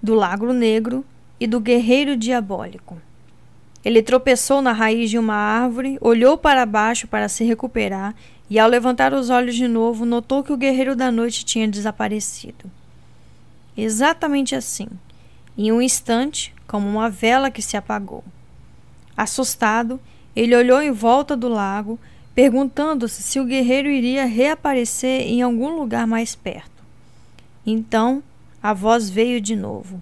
do Lago Negro e do guerreiro diabólico. Ele tropeçou na raiz de uma árvore, olhou para baixo para se recuperar e, ao levantar os olhos de novo, notou que o guerreiro da noite tinha desaparecido. Exatamente assim, em um instante, como uma vela que se apagou. Assustado, ele olhou em volta do lago, perguntando-se se o guerreiro iria reaparecer em algum lugar mais perto. Então, a voz veio de novo,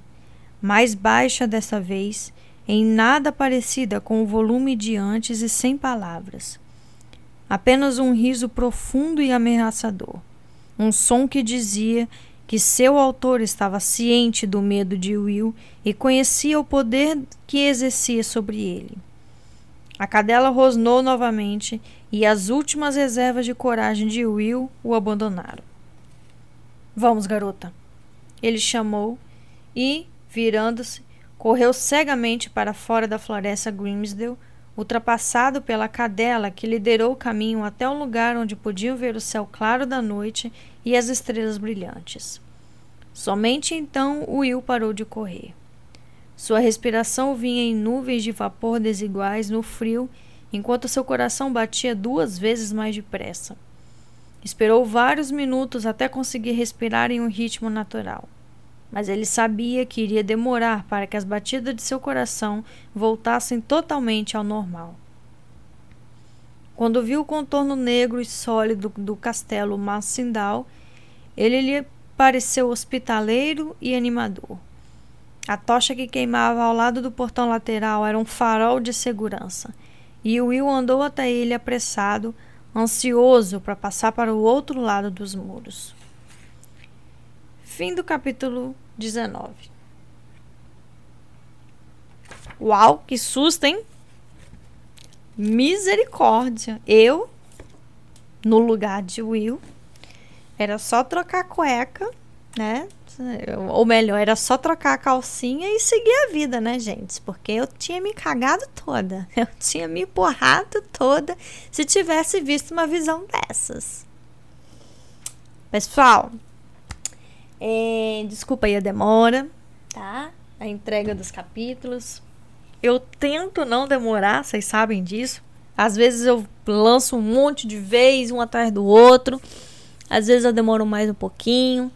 mais baixa dessa vez em nada parecida com o volume de antes e sem palavras. Apenas um riso profundo e ameaçador. Um som que dizia que seu autor estava ciente do medo de Will e conhecia o poder que exercia sobre ele. A cadela rosnou novamente e as últimas reservas de coragem de Will o abandonaram. Vamos, garota. Ele chamou e, virando-se, correu cegamente para fora da floresta Grimsdale, ultrapassado pela cadela que liderou o caminho até um lugar onde podiam ver o céu claro da noite e as estrelas brilhantes. Somente então Will parou de correr. Sua respiração vinha em nuvens de vapor desiguais no frio, enquanto seu coração batia duas vezes mais depressa. Esperou vários minutos até conseguir respirar em um ritmo natural. Mas ele sabia que iria demorar para que as batidas de seu coração voltassem totalmente ao normal. Quando viu o contorno negro e sólido do castelo Massindal, ele lhe pareceu hospitaleiro e animador. A tocha que queimava ao lado do portão lateral era um farol de segurança, e Will andou até ele apressado, ansioso para passar para o outro lado dos muros. Fim do capítulo 19. Uau, que susto, hein? Misericórdia. Eu, no lugar de Will, era só trocar a cueca, né? Ou melhor, era só trocar a calcinha e seguir a vida, né, gente? Porque eu tinha me cagado toda. [LAUGHS] Eu tinha me porrado toda se tivesse visto uma visão dessas. Pessoal, é, desculpa aí a demora, tá? A entrega dos capítulos. Eu tento não demorar, vocês sabem disso. Às vezes eu lanço um monte de vez, um atrás do outro. Às vezes eu demoro mais um pouquinho.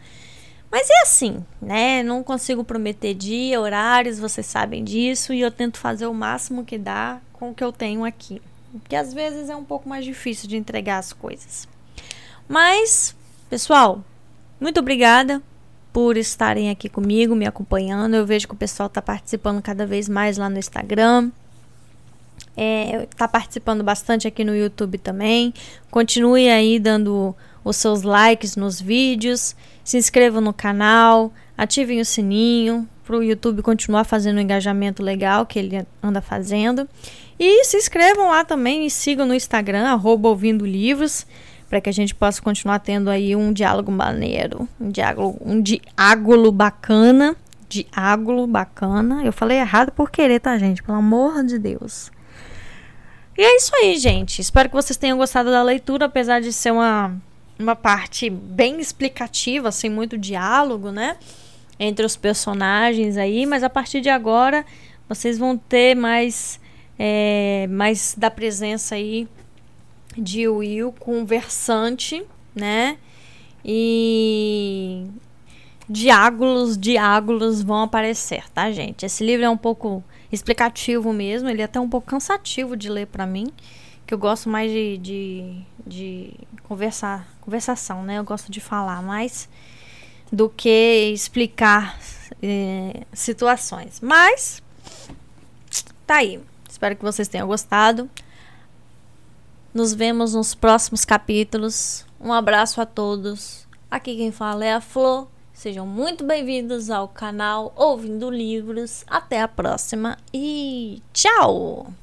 Mas é assim, né? Não consigo prometer dia, horários, vocês sabem disso. E eu tento fazer o máximo que dá com o que eu tenho aqui. Porque às vezes é um pouco mais difícil de entregar as coisas. Mas, pessoal, muito obrigada por estarem aqui comigo, me acompanhando. Eu vejo que o pessoal está participando cada vez mais lá no Instagram. É, tá participando bastante aqui no YouTube também. Continue aí dando os seus likes nos vídeos, se inscrevam no canal, ativem o sininho para o YouTube continuar fazendo o engajamento legal que ele anda fazendo. E se inscrevam lá também e sigam no Instagram, arroba ouvindo livros, para que a gente possa continuar tendo aí um diálogo maneiro, um diálogo, um diálogo bacana, diálogo bacana. Eu falei errado por querer, tá, gente? Pelo amor de Deus. E é isso aí, gente. Espero que vocês tenham gostado da leitura, apesar de ser uma uma parte bem explicativa, sem muito diálogo, né? Entre os personagens aí, mas a partir de agora vocês vão ter mais, é, mais da presença aí de Will conversante, né? E diágolos, diágolos vão aparecer, tá, gente? Esse livro é um pouco explicativo mesmo, ele é até um pouco cansativo de ler para mim, que eu gosto mais de, de, de conversar, conversação, né? Eu gosto de falar mais do que explicar é, situações. Mas tá aí. Espero que vocês tenham gostado. Nos vemos nos próximos capítulos. Um abraço a todos. Aqui quem fala é a Flor. Sejam muito bem-vindos ao canal Ouvindo Livros. Até a próxima e tchau!